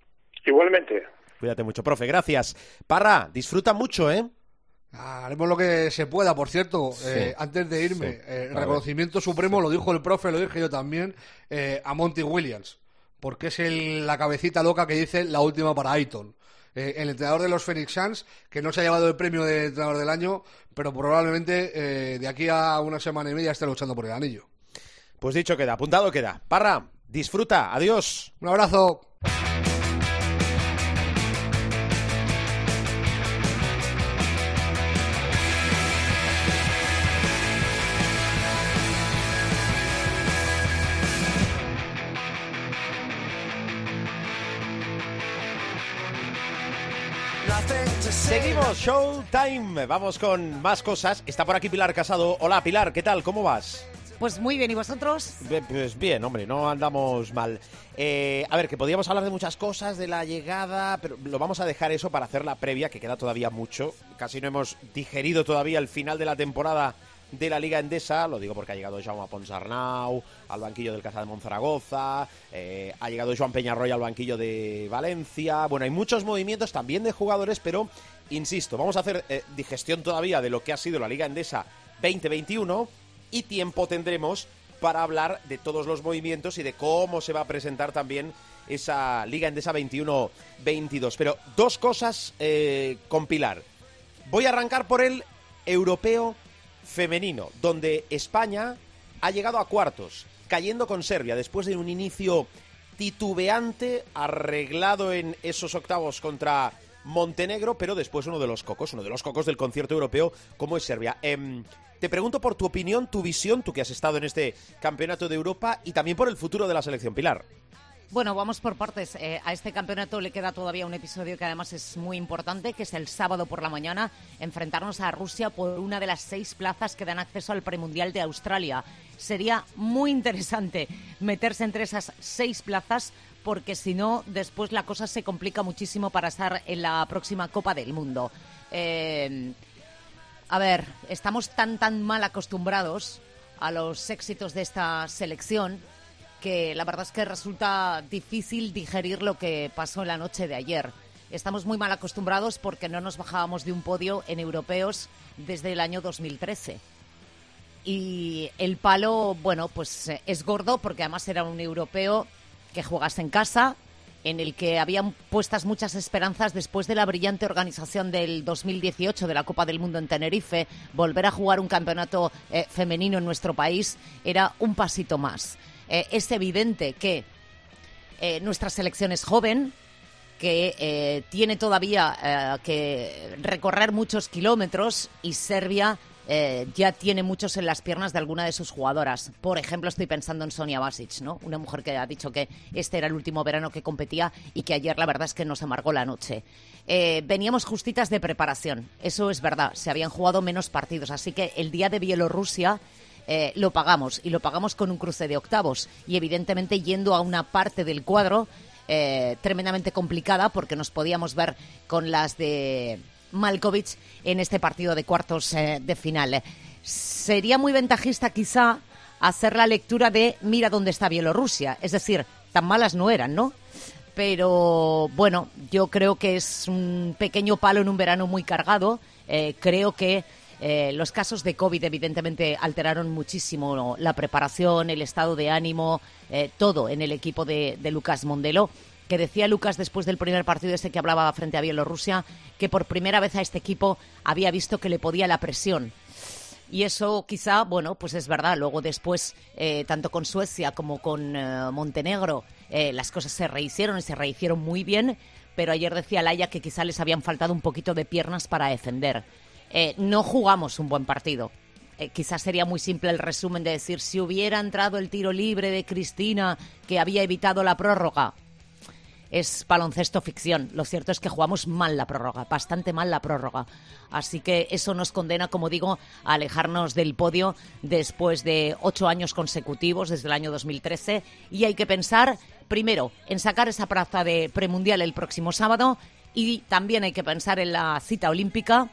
Igualmente, Cuídate mucho, profe, gracias. Parra, disfruta mucho, ¿eh? Haremos lo que se pueda, por cierto, eh, antes de irme, sí. eh, reconocimiento supremo, lo dijo el profe, lo dije yo también, eh, a Monty Williams, porque es el- la cabecita loca que dice la última para Ayton. Eh, el entrenador de los Phoenix Suns, que no se ha llevado el premio de entrenador del año, pero probablemente eh, de aquí a una semana y media esté luchando por el anillo. Pues dicho queda, apuntado queda. Parra, disfruta, adiós. Un abrazo. Seguimos, Showtime. Vamos con más cosas. Está por aquí Pilar Casado. Hola, Pilar, ¿qué tal? ¿Cómo vas? Pues muy bien, ¿y vosotros? Pues bien, hombre, no andamos mal. Eh, a ver, que podíamos hablar de muchas cosas, de la llegada, pero lo vamos a dejar eso para hacer la previa, que queda todavía mucho. Casi no hemos digerido todavía el final de la temporada de la Liga Endesa, lo digo porque ha llegado Jaume Ponsarnau al banquillo del Casa de Monzaragoza, eh, ha llegado Joan Peñarroya al banquillo de Valencia, bueno, hay muchos movimientos también de jugadores, pero insisto, vamos a hacer eh, digestión todavía de lo que ha sido la Liga Endesa 2021 y tiempo tendremos para hablar de todos los movimientos y de cómo se va a presentar también esa Liga Endesa 21-22. Pero dos cosas eh, con Pilar. Voy a arrancar por el europeo femenino, donde España ha llegado a cuartos, cayendo con Serbia después de un inicio titubeante, arreglado en esos octavos contra Montenegro, pero después uno de los cocos, uno de los cocos del concierto europeo, como es Serbia. Em, te pregunto por tu opinión, tu visión, tú que has estado en este campeonato de Europa y también por el futuro de la selección Pilar. Bueno, vamos por partes. Eh, a este campeonato le queda todavía un episodio que además es muy importante, que es el sábado por la mañana, enfrentarnos a Rusia por una de las seis plazas que dan acceso al premundial de Australia. Sería muy interesante meterse entre esas seis plazas porque si no, después la cosa se complica muchísimo para estar en la próxima Copa del Mundo. Eh, a ver, estamos tan, tan mal acostumbrados a los éxitos de esta selección que la verdad es que resulta difícil digerir lo que pasó en la noche de ayer. Estamos muy mal acostumbrados porque no nos bajábamos de un podio en europeos desde el año 2013. Y el palo, bueno, pues eh, es gordo porque además era un europeo que jugase en casa, en el que habían puestas muchas esperanzas después de la brillante organización del 2018 de la Copa del Mundo en Tenerife. Volver a jugar un campeonato eh, femenino en nuestro país era un pasito más. Eh, es evidente que eh, nuestra selección es joven, que tiene todavía que recorrer muchos kilómetros y Serbia ya tiene muchos en las piernas de alguna de sus jugadoras. Por ejemplo, estoy pensando en Sonia Basic, ¿no? Una mujer que ha dicho que este era el último verano que competía y que ayer la verdad es que nos amargó la noche. veníamos justitas de preparación, eso es verdad. Se habían jugado menos partidos, así que el día de Bielorrusia eh, lo pagamos y lo pagamos con un cruce de octavos y evidentemente yendo a una parte del cuadro eh, tremendamente complicada porque nos podíamos ver con las de Malkovich en este partido de cuartos eh, de final. Sería muy ventajista quizá hacer la lectura de mira dónde está Bielorrusia, es decir, tan malas no eran, ¿no? Pero bueno, yo creo que es un pequeño palo en un verano muy cargado. creo que eh, los casos de COVID, evidentemente, alteraron muchísimo la preparación, el estado de ánimo, eh, todo en el equipo de, Lucas Mondelo que decía Lucas después del primer partido ese que hablaba frente a Bielorrusia, que por primera vez a este equipo había visto que le podía la presión. Y eso quizá, bueno, pues es verdad. Luego después, eh, tanto con Suecia como con Montenegro, las cosas se rehicieron y se rehicieron muy bien. Pero ayer decía Laia que quizá les habían faltado un poquito de piernas para defender. Eh, no jugamos un buen partido. Eh, quizás sería muy simple el resumen de decir si hubiera entrado el tiro libre de Cristina que había evitado la prórroga. Es baloncesto ficción. Lo cierto es que jugamos mal la prórroga, bastante mal la prórroga. Así que eso nos condena, como digo, a alejarnos del podio después de ocho años consecutivos, desde el año 2013. Y hay que pensar, primero, en sacar esa plaza de premundial el próximo sábado y también hay que pensar en la cita olímpica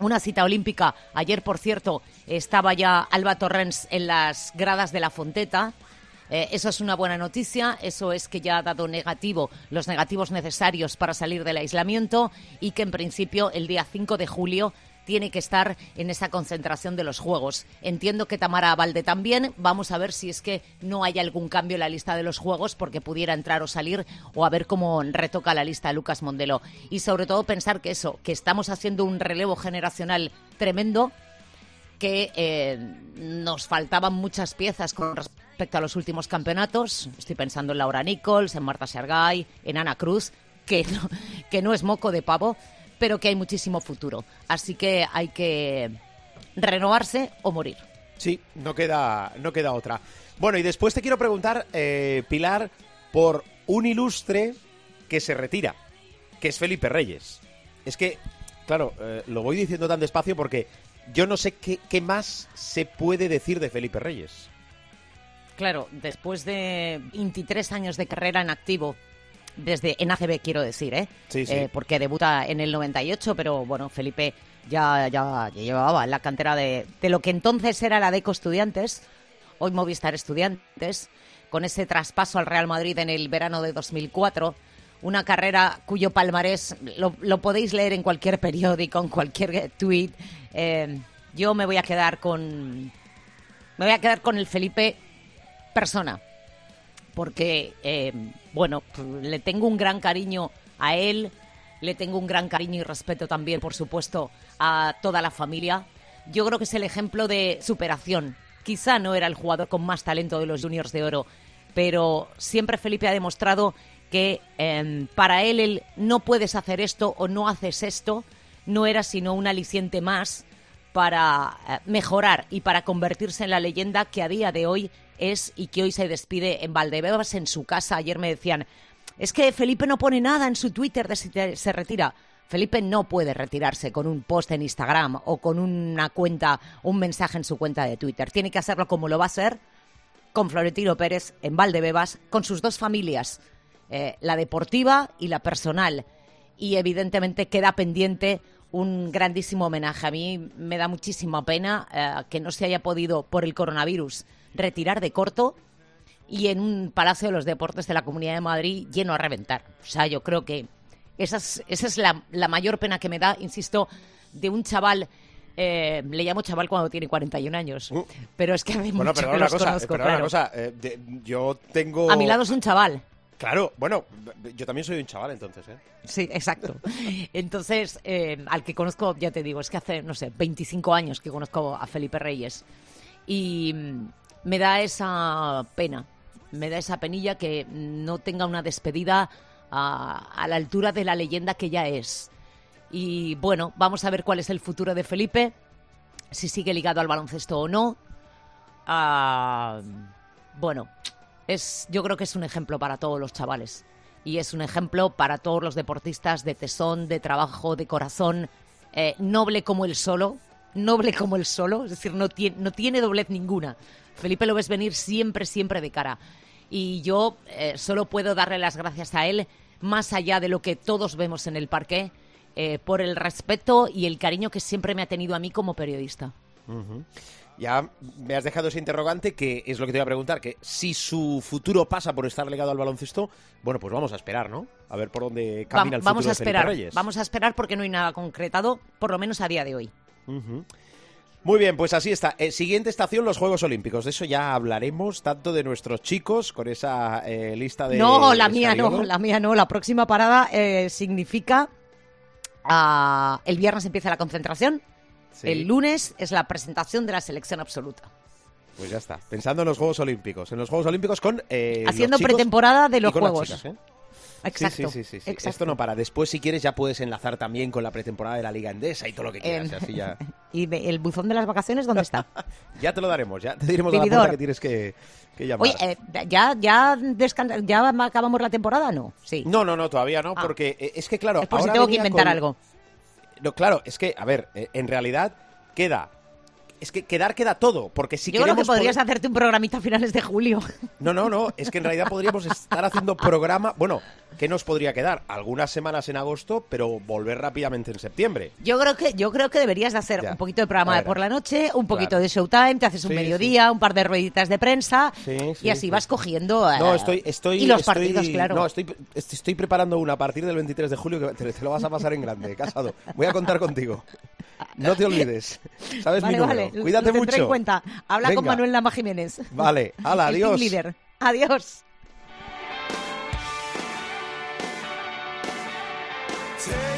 una cita olímpica. Ayer, por cierto, estaba ya Alba Torrens en las gradas de la Fonteta. Eh, eso es una buena noticia, eso es que ya ha dado negativo, los negativos necesarios para salir del aislamiento y que en principio el día 5 de julio tiene que estar en esa concentración de los Juegos. Entiendo que Tamara Valde también. Vamos a ver si es que no hay algún cambio en la lista de los Juegos porque pudiera entrar o salir o a ver cómo retoca la lista Lucas Mondelo. Y sobre todo pensar que eso, que estamos haciendo un relevo generacional tremendo, que eh, nos faltaban muchas piezas con respecto a los últimos campeonatos. Estoy pensando en Laura Nichols, en Marta Sergay, en Ana Cruz, que que no es moco de pavo pero que hay muchísimo futuro. Así que hay que renovarse o morir. Sí, no queda, no queda otra. Bueno, y después te quiero preguntar, eh, Pilar, por un ilustre que se retira, que es Felipe Reyes. Es que, claro, eh, lo voy diciendo tan despacio porque yo no sé qué, qué más se puede decir de Felipe Reyes. Claro, después de 23 años de carrera en activo, desde en ACB quiero decir, ¿eh? Sí, sí. Eh, porque debuta en el 98, pero bueno, Felipe ya, ya, llevaba en la cantera de, de, lo que entonces era la DECO Estudiantes, hoy Movistar Estudiantes, con ese traspaso al Real Madrid en el verano de 2004. Una carrera cuyo palmarés lo, lo podéis leer en cualquier periódico, en cualquier tweet. Eh, yo me voy a quedar con me voy a quedar con el Felipe persona, porque, eh, bueno, le tengo un gran cariño a él, le tengo un gran cariño y respeto también, por supuesto, a toda la familia. Yo creo que es el ejemplo de superación. Quizá no era el jugador con más talento de los Juniors de Oro, pero siempre Felipe ha demostrado que em, para él el no puedes hacer esto o no haces esto no era sino un aliciente más para eh, mejorar y para convertirse en la leyenda que a día de hoy es y que hoy se despide en Valdebebas en su casa. Ayer me decían, es que Felipe no pone nada en su Twitter de si te- se retira. Felipe no puede retirarse con un post en Instagram o con una cuenta, un mensaje en su cuenta de Twitter. Tiene que hacerlo como lo va a hacer con Florentino Pérez en Valdebebas, con sus dos familias, eh, la deportiva y la personal. Y evidentemente queda pendiente un grandísimo homenaje. A mí me da muchísima pena eh, que no se haya podido, por el coronavirus, retirar de corto y en un Palacio de los Deportes de la Comunidad de Madrid lleno a reventar. O sea, yo creo que esa es, esa es la, la mayor pena que me da, insisto, de un chaval. eh, le llamo chaval cuando tiene 41 años, Uh. pero es que hace Bueno, mucho perdona que una los cosa, conozco, perdona una claro. cosa, eh, de- yo tengo... A mi lado es un chaval. Claro, bueno, yo también soy un chaval entonces, ¿eh? Sí, exacto. *laughs* Entonces, eh, al que conozco, ya te digo, es que hace, no sé, 25 años que conozco a Felipe Reyes. Y me da esa pena, me da esa penilla que no tenga una despedida a, la altura de la leyenda que ya es. Y bueno, vamos a ver cuál es el futuro de Felipe, si sigue ligado al baloncesto o no. Ah, bueno, es, yo creo que es un ejemplo para todos los chavales. Y es un ejemplo para todos los deportistas de tesón, de trabajo, de corazón, eh, noble como el solo, noble como el solo, es decir, no tiene, no tiene doblez ninguna. Felipe lo ves venir siempre, siempre de cara. Y yo eh, solo puedo darle las gracias a él, más allá de lo que todos vemos en el parque, eh, por el respeto y el cariño que siempre me ha tenido a mí como periodista. Ya me has dejado ese interrogante que es lo que te iba a preguntar, que si su futuro pasa por estar ligado al baloncesto, bueno, pues vamos a esperar, ¿no? A ver por dónde Va- camina el vamos futuro a de Felipe esperar, Reyes. vamos a esperar porque no hay nada concretado, por lo menos a día de hoy. Muy bien, pues así está. Eh, siguiente estación, los Juegos Olímpicos. De eso ya hablaremos, tanto de nuestros chicos, con esa eh, lista de... No, la mía no, la mía no. La próxima parada eh, significa ah, el viernes empieza la concentración, Sí, el lunes es la presentación de la selección absoluta. Pues ya está. Pensando en los Juegos Olímpicos. En los Juegos Olímpicos con... eh, los Haciendo chicos pretemporada de y los Juegos. chicas, ¿eh? Exacto. Sí, sí, sí, exacto. Esto no para. Después, si quieres, ya puedes enlazar también con la pretemporada de la Liga Endesa y todo lo que quieras. Y así ya, *laughs* ¿Y el buzón de las vacaciones dónde está? *laughs* ya te lo daremos. Ya te diremos a la puerta que tienes que, que llamar. Oye, eh, ¿ya, ya, descan- ¿ya acabamos la temporada? No, sí. No, no, no, todavía no, Ah. porque eh, es que, claro. si ahora tengo que inventar con- algo. No, claro, es que, a ver, eh, en realidad queda. Es que quedar queda todo, porque si Yo creo que podrías poder- hacerte un programita a finales de julio. No, no, no, es que en realidad podríamos *laughs* estar haciendo programa. Bueno, ¿qué nos podría quedar? Algunas semanas en agosto, pero volver rápidamente en septiembre. Yo creo que yo creo que deberías de hacer Ya. un poquito de programa de por la noche, un poquito Claro. de showtime, te haces un Sí, mediodía, un par de rueditas de prensa Sí, y así sí. vas cogiendo. eh, No, estoy, estoy. y los estoy- partidos, claro. No, estoy, est- estoy preparando una a partir del 23 de julio que te, te lo vas a pasar en grande, casado. Voy a contar contigo. No te olvides. *laughs* ¿Sabes vale, mi número? vale. Cuídate lo tendré mucho. en cuenta. Habla con. Manuel Lama Jiménez. Vale, *laughs* hala, el adiós. team leader. Adiós. Nos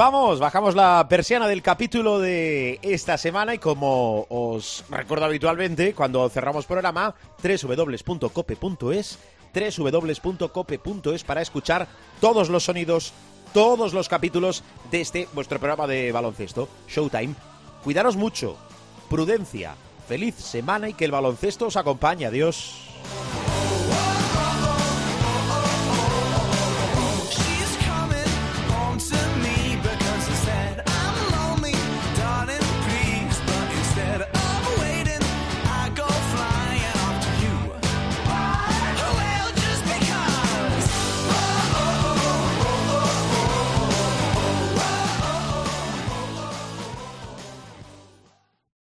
vamos, bajamos la persiana del capítulo de esta semana y como os recuerdo habitualmente, cuando cerramos programa, www.cope.es, www.cope.es para escuchar todos los sonidos, todos los capítulos de este vuestro programa de baloncesto, Showtime. Cuidaros mucho, prudencia, feliz semana y que el baloncesto os acompañe. Adiós.